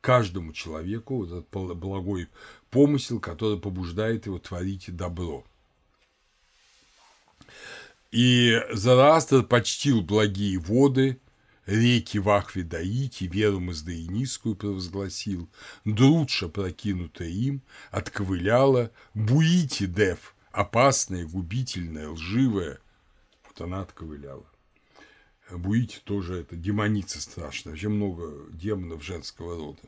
каждому человеку, вот этот благой помысел, который побуждает его творить добро. И Зарастр почтил благие воды, реки Вахви Даити, веру Маздаинискую провозгласил, Друдша, прокинутая им, отковыляла, Буити Дев, опасная, губительная, лживая, вот она отковыляла. Буити тоже это демоница страшная, вообще много демонов женского рода.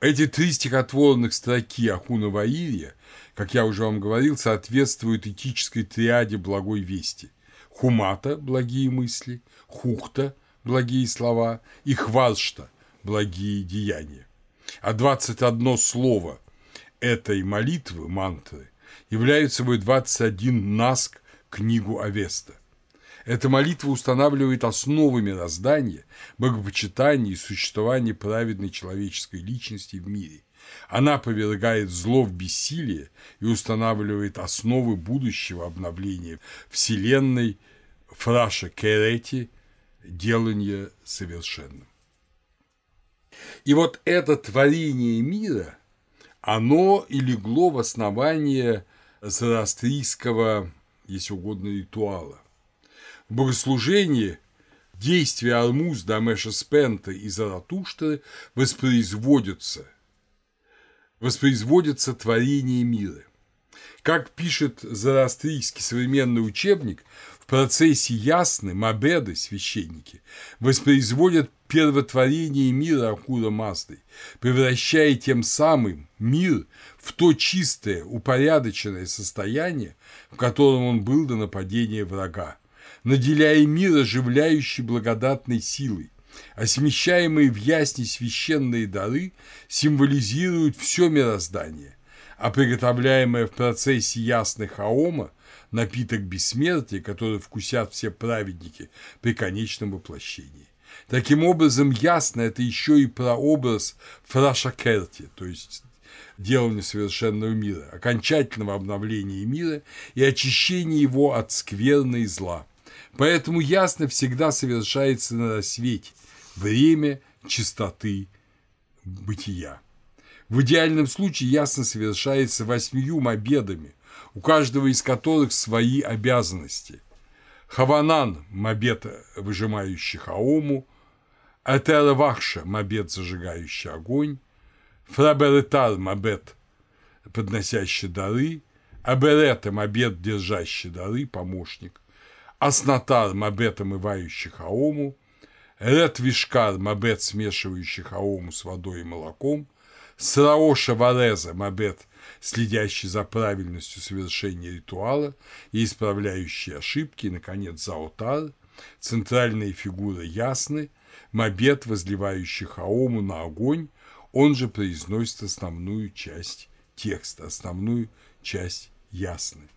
Эти три стихотворных строки Ахуна Ваирия, как я уже вам говорил, соответствуют этической триаде благой вести. Хумата – благие мысли, Хухта – благие слова и Хвалшта – благие деяния. А 21 слово этой молитвы, мантры, является собой 21 наск книгу Авеста. Эта молитва устанавливает основы мироздания, богопочитания и существования праведной человеческой личности в мире. Она повергает зло в бессилие и устанавливает основы будущего обновления Вселенной Фраша Керети делание совершенным. И вот это творение мира, оно и легло в основание зороастрийского, если угодно, ритуала. В богослужении действия Алмуз, Дамеша Спента и Заратуштры воспроизводятся, воспроизводятся творение мира. Как пишет зороастрийский современный учебник, в процессе ясны мабеды, священники, воспроизводят первотворение мира Акура Маздой, превращая тем самым мир в то чистое, упорядоченное состояние, в котором он был до нападения врага, наделяя мир оживляющей благодатной силой, а в ясни священные дары символизируют все мироздание, а приготовляемое в процессе ясных аома напиток бессмертия, который вкусят все праведники при конечном воплощении. Таким образом, ясно это еще и прообраз Фрашакерти, то есть дело несовершенного мира, окончательного обновления мира и очищения его от скверны и зла. Поэтому ясно всегда совершается на рассвете время чистоты бытия. В идеальном случае ясно совершается восьмию мобедами, у каждого из которых свои обязанности. Хаванан – мобед, выжимающий хаому, Атервахша – мобед, зажигающий огонь, Фраберетар – мобед, подносящий дары, Аберета – мобед, держащий дары, помощник, Аснатар – мобед, омывающий хаому, Ретвишкар – мобед, смешивающий хаому с водой и молоком, Сраоша Вареза – мобед, следящий за правильностью совершения ритуала и исправляющий ошибки, и, наконец, Заотар, центральные фигуры ясны, мобед, возливающий хаому на огонь, он же произносит основную часть текста, основную часть ясны.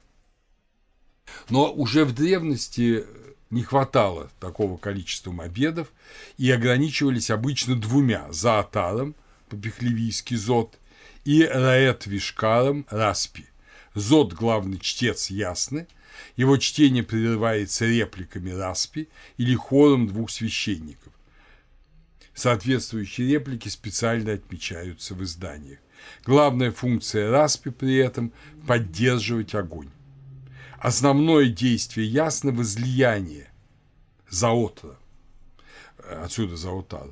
Но уже в древности не хватало такого количества мобедов и ограничивались обычно двумя – заотаром, по-пехлевийски и Раэт Вишкаром Распи. Зод – главный чтец Ясны, его чтение прерывается репликами Распи или хором двух священников. Соответствующие реплики специально отмечаются в изданиях. Главная функция Распи при этом – поддерживать огонь. Основное действие ясно – возлияние заотра. Отсюда заотар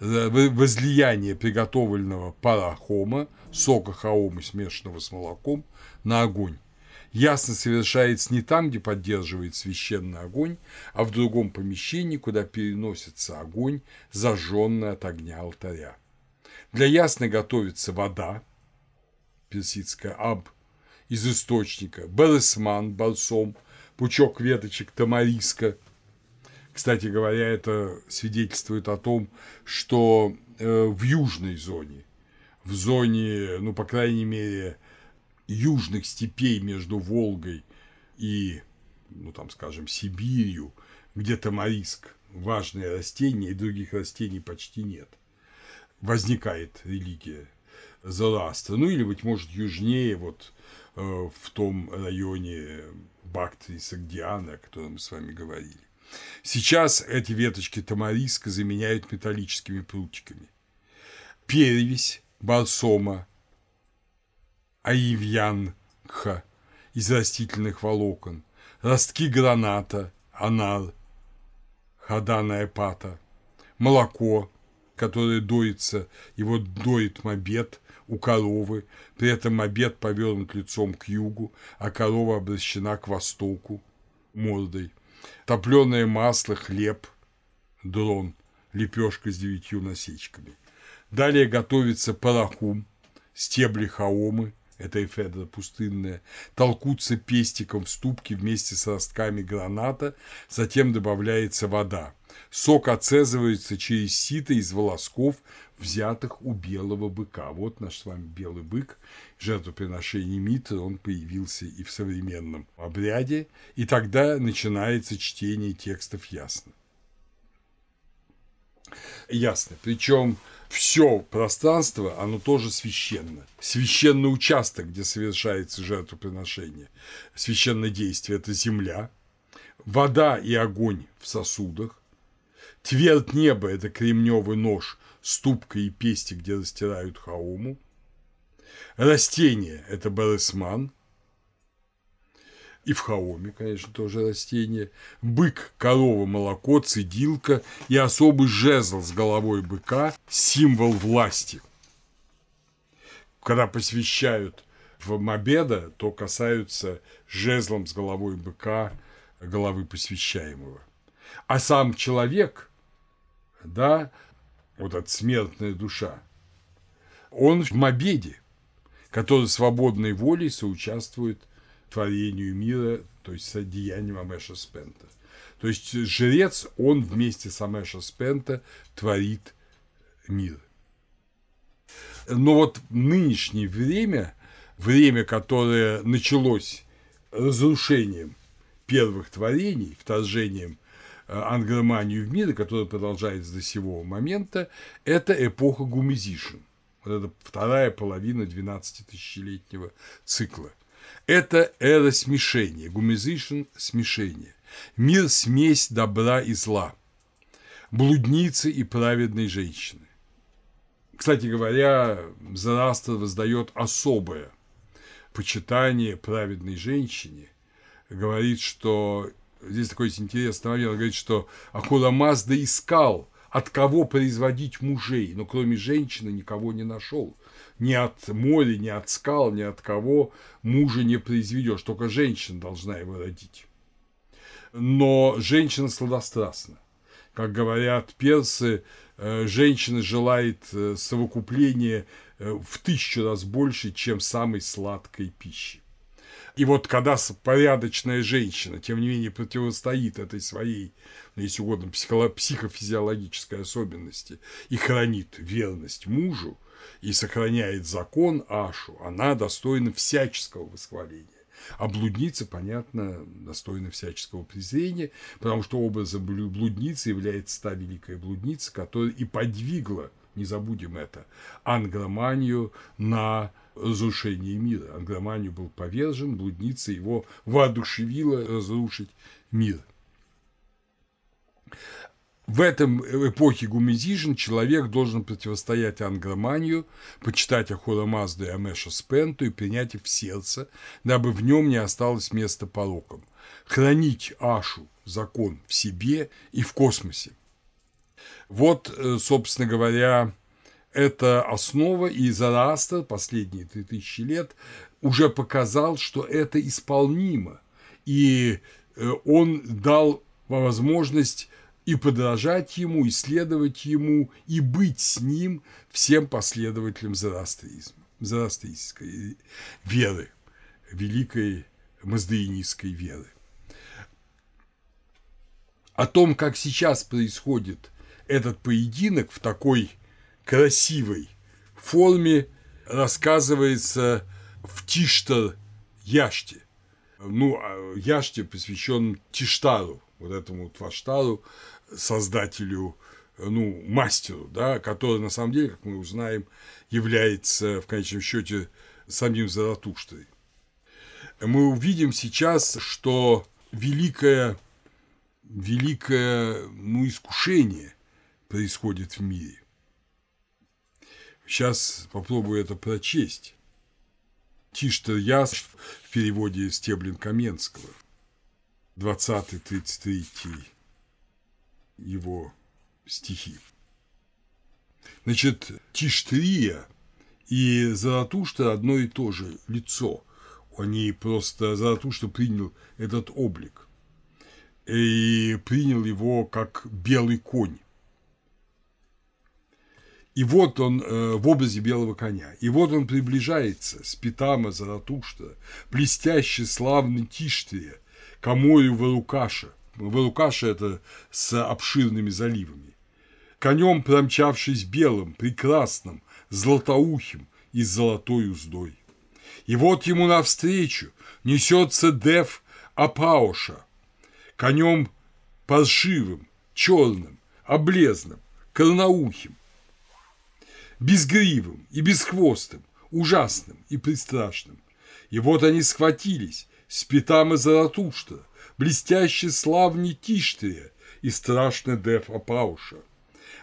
возлияние приготовленного парахома, сока хаомы, смешанного с молоком, на огонь. Ясно совершается не там, где поддерживает священный огонь, а в другом помещении, куда переносится огонь, зажженный от огня алтаря. Для ясны готовится вода, персидская аб, из источника, балесман, балсом, пучок веточек тамариска – кстати говоря, это свидетельствует о том, что э, в южной зоне, в зоне, ну, по крайней мере, южных степей между Волгой и, ну, там, скажем, Сибирью, где тамариск – важное растение, и других растений почти нет, возникает религия Зороастра. Ну, или, быть может, южнее, вот э, в том районе Бактрии Сагдиана, о котором мы с вами говорили. Сейчас эти веточки тамариска заменяют металлическими прутиками. Перевесь балсома, аивьянха из растительных волокон, ростки граната, анал, хаданая пата, молоко, которое доится, его доит мобед у коровы, при этом мобед повернут лицом к югу, а корова обращена к востоку мордой топленое масло, хлеб, дрон, лепешка с девятью насечками. Далее готовится парахум, стебли хаомы, это эфедра пустынная, толкутся пестиком в ступке вместе с ростками граната, затем добавляется вода. Сок оцезывается через сито из волосков, взятых у белого быка. Вот наш с вами белый бык, жертвоприношение Митры, он появился и в современном обряде, и тогда начинается чтение текстов ясно. Ясно. Причем все пространство, оно тоже священно. Священный участок, где совершается жертвоприношение, священное действие – это земля, вода и огонь в сосудах, твердь неба – это кремневый нож, ступка и пести, где растирают хауму, растение – это барысман, и в хаоме, конечно, тоже растение, бык, корова, молоко, цедилка и особый жезл с головой быка – символ власти. Когда посвящают в Мобеда, то касаются жезлом с головой быка головы посвящаемого. А сам человек, да, вот эта смертная душа, он в Мобеде, который свободной волей соучаствует творению мира, то есть с деянием Амеша Спента. То есть жрец, он вместе с Амеша Спента творит мир. Но вот нынешнее время, время, которое началось разрушением первых творений, вторжением э, ангроманию в мир, которое продолжается до сего момента, это эпоха гумезишин, Вот это вторая половина 12-тысячелетнего цикла. Это эра смешения, гумизишн смешения. Мир – смесь добра и зла, блудницы и праведной женщины. Кстати говоря, Зарастер воздает особое почитание праведной женщине, говорит, что здесь такой интересный момент, он говорит, что Ахура Мазда искал, от кого производить мужей, но кроме женщины никого не нашел. Ни от моря, ни от скал, ни от кого мужа не произведешь, только женщина должна его родить. Но женщина сладострастна. Как говорят персы, э, женщина желает э, совокупления э, в тысячу раз больше, чем самой сладкой пищи. И вот когда порядочная женщина, тем не менее, противостоит этой своей, ну, если угодно, психофизиологической особенности и хранит верность мужу, и сохраняет закон Ашу, она достойна всяческого восхваления. А блудница, понятно, достойна всяческого презрения, потому что образом блудницы является та великая блудница, которая и подвигла, не забудем это, англоманию на разрушение мира. Ангроманию был повержен, блудница его воодушевила разрушить мир. В этом эпохе Гумизижин человек должен противостоять ангроманию, почитать Ахура Мазду и Амеша Спенту и принять их в сердце, дабы в нем не осталось места порокам. Хранить Ашу, закон, в себе и в космосе. Вот, э, собственно говоря, это основа, и Зарастер последние 3000 лет уже показал, что это исполнимо. И э, он дал возможность и подражать ему, исследовать ему, и быть с ним всем последователям зороастризма, зороастрийской веры, великой маздаинистской веры. О том, как сейчас происходит этот поединок в такой красивой форме рассказывается в Тиштар Яште. Ну, а Яште посвящен Тиштару, вот этому Тваштару, создателю, ну, мастеру, да, который на самом деле, как мы узнаем, является в конечном счете самим Заратуштой. Мы увидим сейчас, что великое, великое ну, искушение происходит в мире. Сейчас попробую это прочесть. Тиштер Яс в переводе Стеблин Каменского. 20-33 его стихи. Значит, Тиштрия и Заратушта одно и то же лицо. Они просто Заратушта принял этот облик и принял его как белый конь. И вот он э, в образе белого коня. И вот он приближается с Питама Заратушта, блестящий славный Тиштрия, к морю Варукаша. Варукаша – это с обширными заливами. Конем промчавшись белым, прекрасным, златоухим и золотой уздой. И вот ему навстречу несется Дев Апауша, конем паршивым, черным, облезным, корноухим, безгривым и бесхвостым, ужасным и предстрашным. И вот они схватились с Питама Заратушта, блестяще славни Тиштрия и страшный Дев Апауша.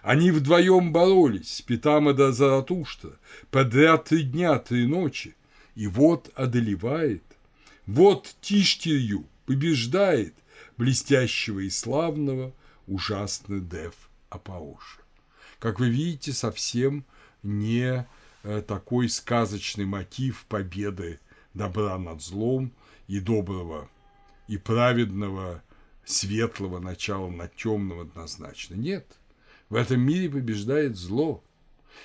Они вдвоем боролись с Питама до Заратушта подряд три дня, три ночи, и вот одолевает, вот Тиштерью побеждает блестящего и славного ужасный Дев Апауша. Как вы видите, совсем не э, такой сказочный мотив победы добра над злом и доброго и праведного светлого начала над темным однозначно. Нет. В этом мире побеждает зло.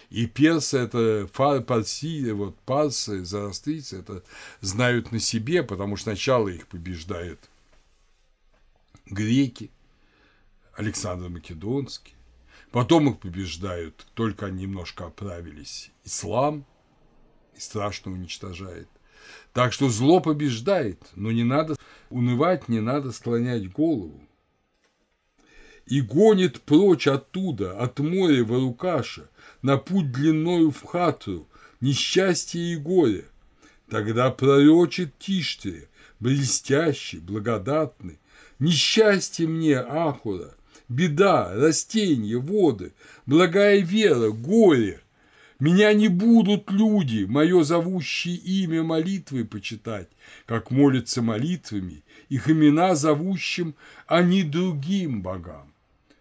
И персы, это фар, парси, вот парсы, зарастрийцы, это знают на себе, потому что сначала их побеждают греки, Александр Македонский, Потом их побеждают, только они немножко оправились. Ислам и страшно уничтожает. Так что зло побеждает, но не надо унывать, не надо склонять голову. и гонит прочь оттуда, от моря Варукаша, на путь длиною в хату, несчастье и горе. Тогда пророчит Тиштре, блестящий, благодатный, несчастье мне, Ахура, беда, растения, воды, благая вера, горе. Меня не будут люди, мое зовущее имя молитвой почитать, как молятся молитвами, их имена зовущим, а не другим богам.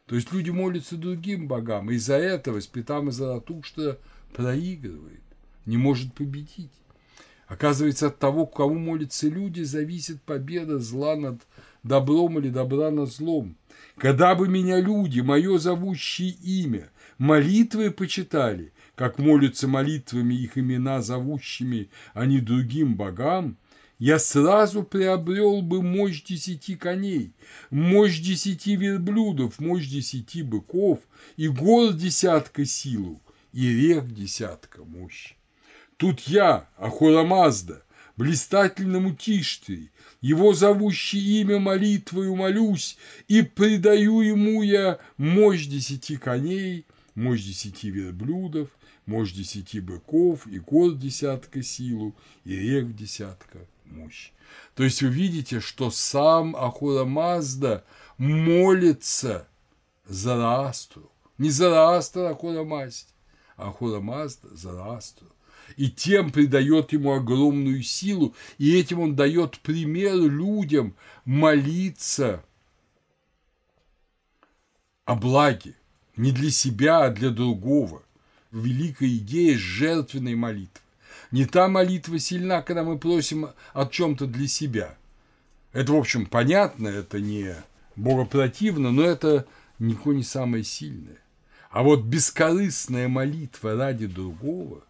То есть люди молятся другим богам, и из-за этого Спитама Заратушта проигрывает, не может победить. Оказывается, от того, кому молятся люди, зависит победа зла над добром или добра над злом. Когда бы меня люди, мое зовущее имя, молитвы почитали, как молятся молитвами их имена зовущими, а не другим богам, я сразу приобрел бы мощь десяти коней, мощь десяти верблюдов, мощь десяти быков, и гор десятка силу, и рек десятка мощи. Тут я, Ахурамазда, блистательному Тиштри, его зовущий имя молитвою молюсь, и предаю ему я мощь десяти коней, мощь десяти верблюдов, мощь десяти быков, и гор десятка силу, и рек десятка мощь. То есть вы видите, что сам Ахура Мазда молится Зараастру. Не Зараастр Ахура Масть, а Ахура Мазда Зараастру. И тем придает ему огромную силу, и этим он дает пример людям молиться о благе, не для себя, а для другого. Великая идея жертвенной молитвы. Не та молитва сильна, когда мы просим о чем-то для себя. Это, в общем, понятно, это не богопротивно, но это никакое не самое сильное. А вот бескорыстная молитва ради другого,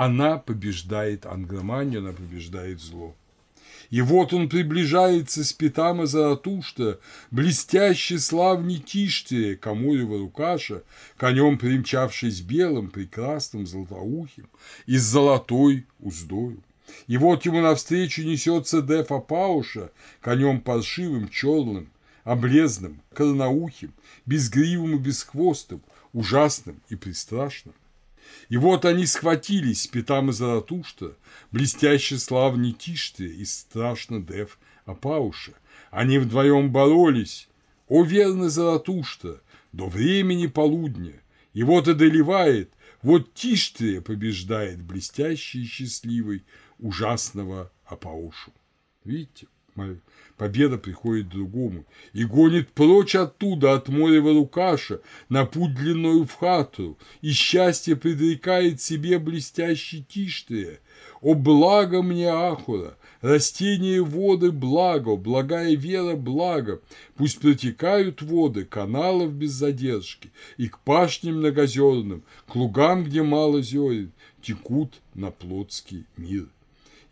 она побеждает ангроманию, она побеждает зло. И вот он приближается с Питама Заратушта, блестящий славный Тиште, Камурева Рукаша, конем примчавшись белым, прекрасным, золотоухим и с золотой уздою. И вот ему навстречу несется Дефа Пауша, конем паршивым, черным, облезным, корноухим, безгривым и бесхвостым, ужасным и пристрашным. И вот они схватились, Питам и Заратушта, блестяще славный Тиште и страшно Дев Апауша. Они вдвоем боролись. О, верно, Заратушта, до времени полудня. И вот одолевает, вот Тиште побеждает блестящий и счастливый ужасного Апаушу. Видите? Победа приходит другому. И гонит прочь оттуда, от моря Варукаша, на путь длиною в хату, и счастье предрекает себе блестящий Тиштрия. О благо мне Ахура, растения воды благо, благая вера благо, пусть протекают воды каналов без задержки, и к пашням многозерным, к лугам, где мало зерен, текут на плотский мир.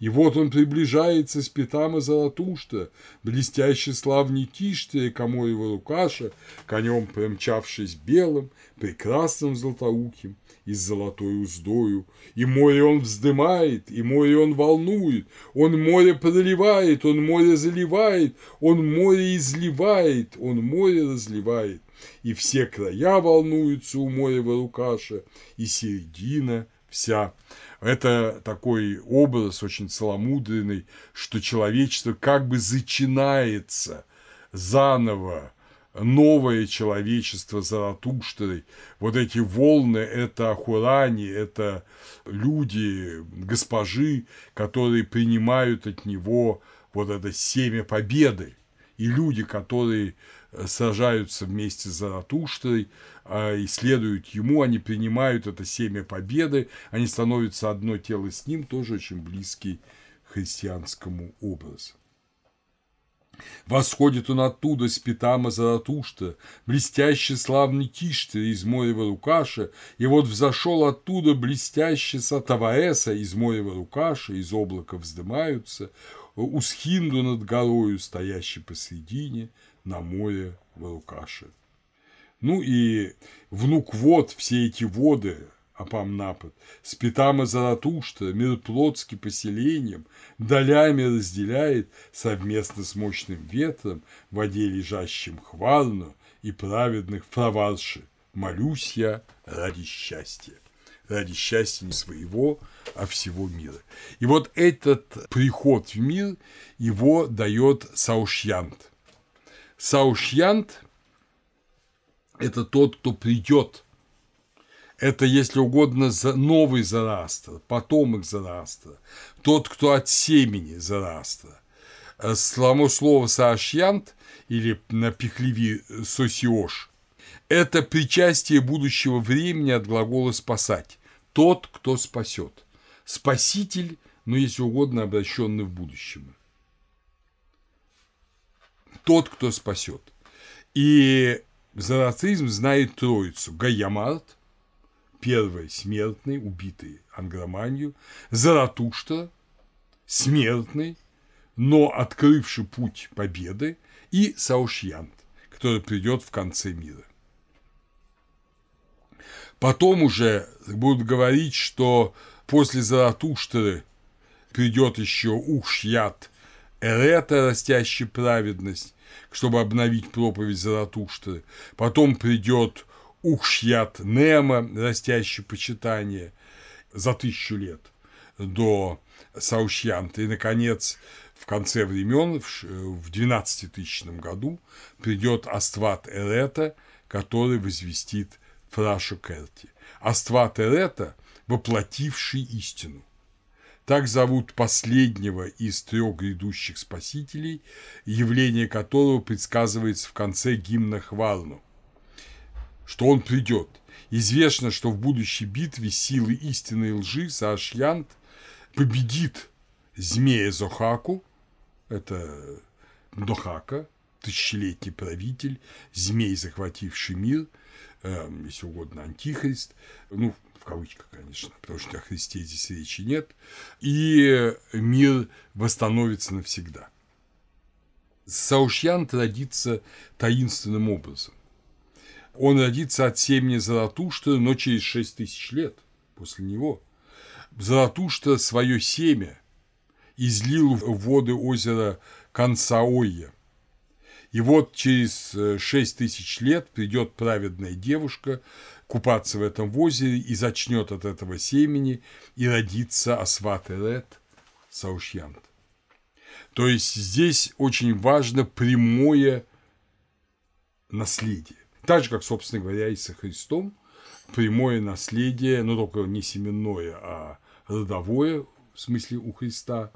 И вот он приближается с Питама Заратушта, блестящий славный Тиште, кому его Лукаша, конем промчавшись белым, прекрасным золотоуким и с золотой уздою. И море он вздымает, и море он волнует, он море проливает, он море заливает, он море изливает, он море разливает. И все края волнуются у моря Варукаша, и середина вся. Это такой образ очень целомудренный, что человечество как бы зачинается заново, новое человечество Заратуштрой, вот эти волны – это Ахурани, это люди, госпожи, которые принимают от него вот это семя победы, и люди, которые сажаются вместе с Заратуштрой, а, исследуют ему, они принимают это семя победы, они становятся одно тело с ним, тоже очень близкий христианскому образу. Восходит он оттуда с Питама Заратушта, блестящий славный Тиштер из Морева Рукаша, и вот взошел оттуда блестящий Сатаваэса из Морева Рукаша, из облака вздымаются, у Схинду над горою, стоящий посредине, на море Варукаши. Ну и внук вод, все эти воды, Апам напад, с Питама Заратушта, мир плотский поселением, долями разделяет совместно с мощным ветром, в воде лежащим хвалну и праведных фраварши. Молюсь я ради счастья ради счастья не своего, а всего мира. И вот этот приход в мир его дает Саушьянт. Саушьянт – это тот, кто придет. Это, если угодно, новый Зарастра, потомок Зарастра, тот, кто от семени Зарастра. Само слово Саушьянт или на пихлеви Сосиош – это причастие будущего времени от глагола «спасать» тот, кто спасет. Спаситель, но если угодно, обращенный в будущем. Тот, кто спасет. И зороастризм знает троицу. Гаямарт, первый смертный, убитый ангроманью, Заратушта, смертный, но открывший путь победы, и Саушьянт, который придет в конце мира. Потом уже будут говорить, что после Заратуштры придет еще Ухшьят Эрета, растящая праведность, чтобы обновить проповедь Заратуштры. Потом придет Ухшьят Нема, растящее почитание за тысячу лет до Саушьянта. И, наконец, в конце времен, в 12-тысячном году, придет Астват Эрета, который возвестит Фрашу Керти. Аства Терета, воплотивший истину. Так зовут последнего из трех грядущих спасителей, явление которого предсказывается в конце гимна Хварну, что он придет. Известно, что в будущей битве силы истины и лжи Саашьянт победит змея Зохаку, это Дохака, тысячелетний правитель, змей, захвативший мир – Эм, если угодно, антихрист, ну, кавычках, конечно, потому что о Христе здесь речи нет, и мир восстановится навсегда. Саушьян родится таинственным образом. Он родится от семени Заратушта, но через 6 тысяч лет после него. Заратушта свое семя излил в воды озера Консаойя, и вот через 6 э, тысяч лет придет праведная девушка купаться в этом озере и зачнет от этого семени и родится Асват Саушьянт. То есть здесь очень важно прямое наследие. Так же, как, собственно говоря, и со Христом, прямое наследие, но только не семенное, а родовое, в смысле у Христа,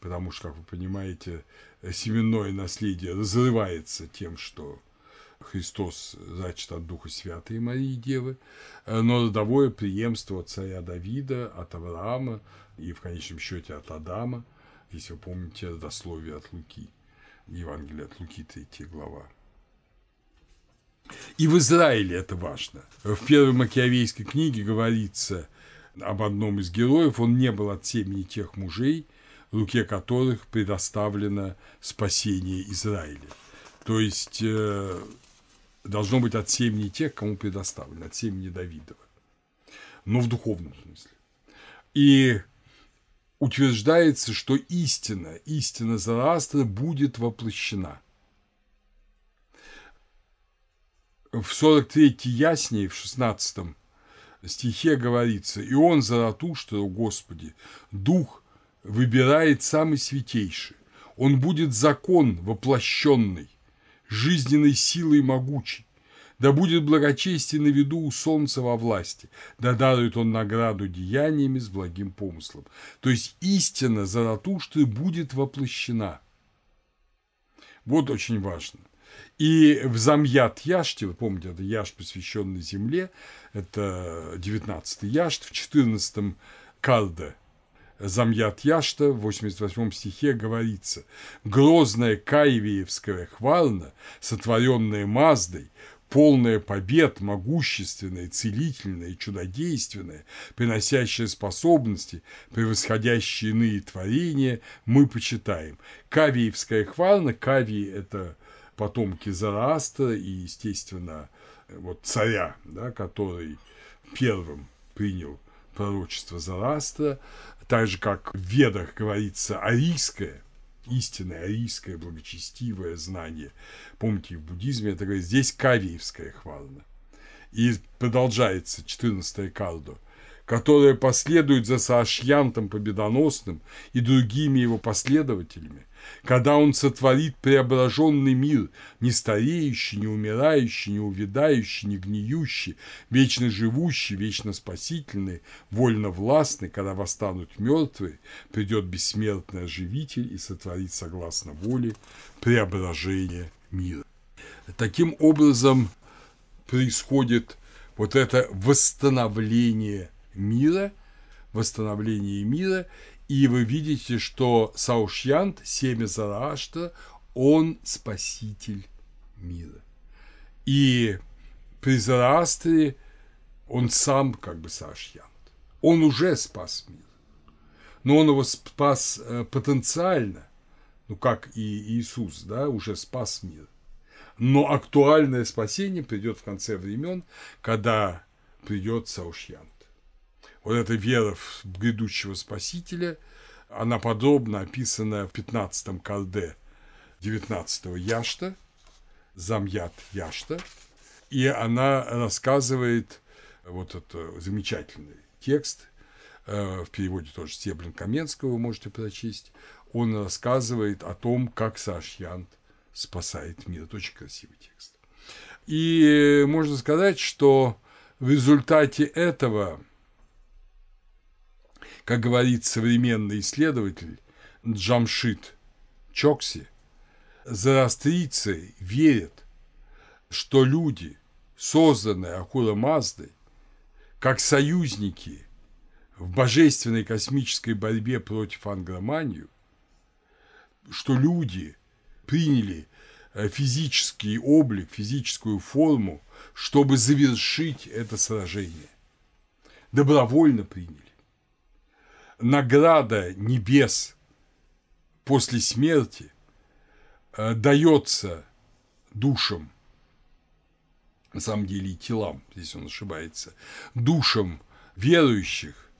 потому что, как вы понимаете, семенное наследие разрывается тем, что Христос зачат от Духа Святой Марии Девы, но родовое преемство от царя Давида, от Авраама и в конечном счете от Адама, если вы помните родословие от Луки, Евангелие от Луки, 3 глава. И в Израиле это важно. В первой Макиавейской книге говорится об одном из героев, он не был от семени тех мужей – руке которых предоставлено спасение Израиля. То есть э, должно быть от семени тех, кому предоставлено, от семени Давидова. Но в духовном смысле. И утверждается, что истина, истина Зараастра будет воплощена. В 43-й яснее, в 16 стихе говорится, «И он, Заратуштра, Господи, Дух выбирает самый святейший. Он будет закон воплощенный, жизненной силой могучий. Да будет благочестие на виду у солнца во власти, да дарует он награду деяниями с благим помыслом. То есть истина Заратуштры будет воплощена. Вот очень важно. И в Замьят Яште, вы помните, это Яшт, посвященный земле, это 19-й Яшт, в 14-м Карде Замьят Яшта в 88 стихе говорится «Грозная Каевиевская хвална, сотворенная Маздой, полная побед, могущественная, целительная чудодейственная, приносящая способности, превосходящие иные творения, мы почитаем. Кавиевская хвална, Кавии – это потомки Зараастра и, естественно, вот царя, да, который первым принял пророчество Зарастра, так же, как в Ведах говорится арийское, истинное арийское благочестивое знание. Помните, в буддизме это говорит, здесь кавиевская хвална. И продолжается 14 кардо – которая последует за Саашьянтом Победоносным и другими его последователями, когда он сотворит преображенный мир, не стареющий, не умирающий, не увядающий, не гниющий, вечно живущий, вечно спасительный, вольно властный, когда восстанут мертвые, придет бессмертный оживитель и сотворит согласно воле преображение мира. Таким образом происходит вот это восстановление мира, восстановления мира, и вы видите, что Саушьянт, семя Зараашта, он спаситель мира. И при Зараастре он сам как бы Саушьянт. Он уже спас мир. Но он его спас э, потенциально, ну как и Иисус, да, уже спас мир. Но актуальное спасение придет в конце времен, когда придет Саушьян вот эта вера в грядущего Спасителя, она подробно описана в 15-м калде 19-го Яшта, Замьят Яшта, и она рассказывает вот этот замечательный текст, э, в переводе тоже Стеблин Каменского вы можете прочесть, он рассказывает о том, как Сашьянт спасает мир. Это очень красивый текст. И можно сказать, что в результате этого как говорит современный исследователь Джамшит Чокси, зороастрийцы верят, что люди, созданные Акула Маздой, как союзники в божественной космической борьбе против ангроманию, что люди приняли э, физический облик, физическую форму, чтобы завершить это сражение. Добровольно приняли награда небес после смерти э, дается душам, на самом деле и телам, здесь он ошибается, душам верующих,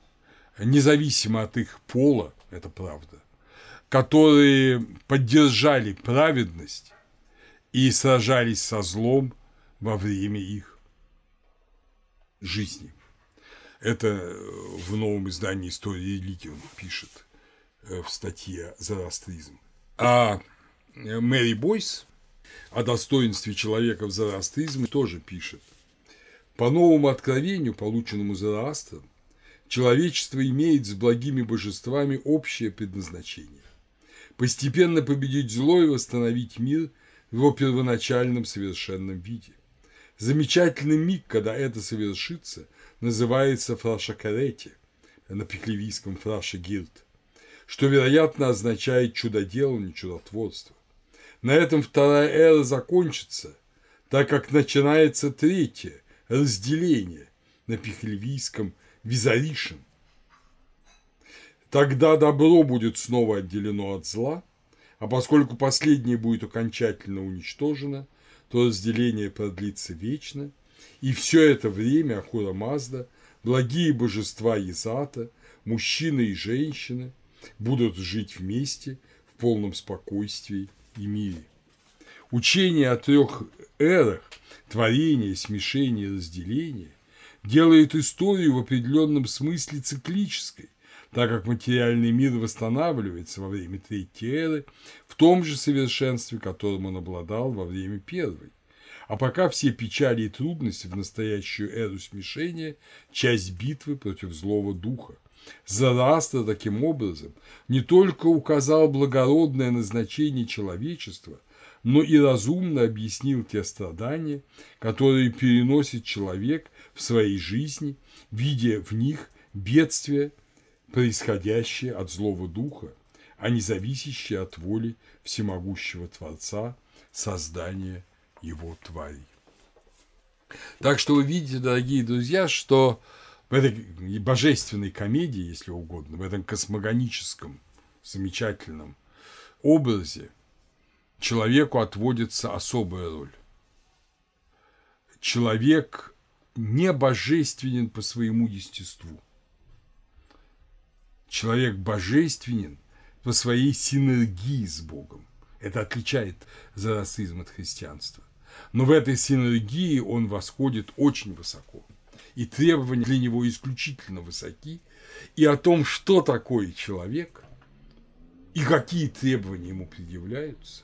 независимо от их пола, это правда, которые поддержали праведность и сражались со злом во время их жизни. Это э, в новом издании «Истории религии» он пишет э, в статье «Зороастризм». А э, Мэри Бойс о достоинстве человека в зороастризме тоже пишет. По новому откровению, полученному Зороастром, человечество имеет с благими божествами общее предназначение – постепенно победить зло и восстановить мир в его первоначальном совершенном виде. Замечательный миг, когда это совершится – называется фрашакарети, на пеклевийском фраше гирт, что, вероятно, означает чудоделание, чудотворство. На этом вторая эра закончится, так как начинается третье разделение на пехлевийском визаришин. Тогда добро будет снова отделено от зла, а поскольку последнее будет окончательно уничтожено, то разделение продлится вечно – и все это время Ахура Мазда, благие божества Езата, мужчины и женщины будут жить вместе в полном спокойствии и мире. Учение о трех эрах – творения, смешения и разделения – делает историю в определенном смысле циклической, так как материальный мир восстанавливается во время третьей эры в том же совершенстве, которым он обладал во время первой. А пока все печали и трудности в настоящую эру смешения – часть битвы против злого духа. Зарастра таким образом не только указал благородное назначение человечества, но и разумно объяснил те страдания, которые переносит человек в своей жизни, видя в них бедствия, происходящие от злого духа, а не зависящие от воли всемогущего Творца, создания его тварей. Так что вы видите, дорогие друзья, что в этой божественной комедии, если угодно, в этом космогоническом замечательном образе человеку отводится особая роль. Человек не божественен по своему естеству. Человек божественен по своей синергии с Богом. Это отличает зороастризм от христианства. Но в этой синергии он восходит очень высоко. И требования для него исключительно высоки. И о том, что такое человек и какие требования ему предъявляются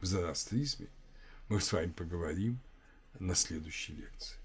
в зороастризме, мы с вами поговорим на следующей лекции.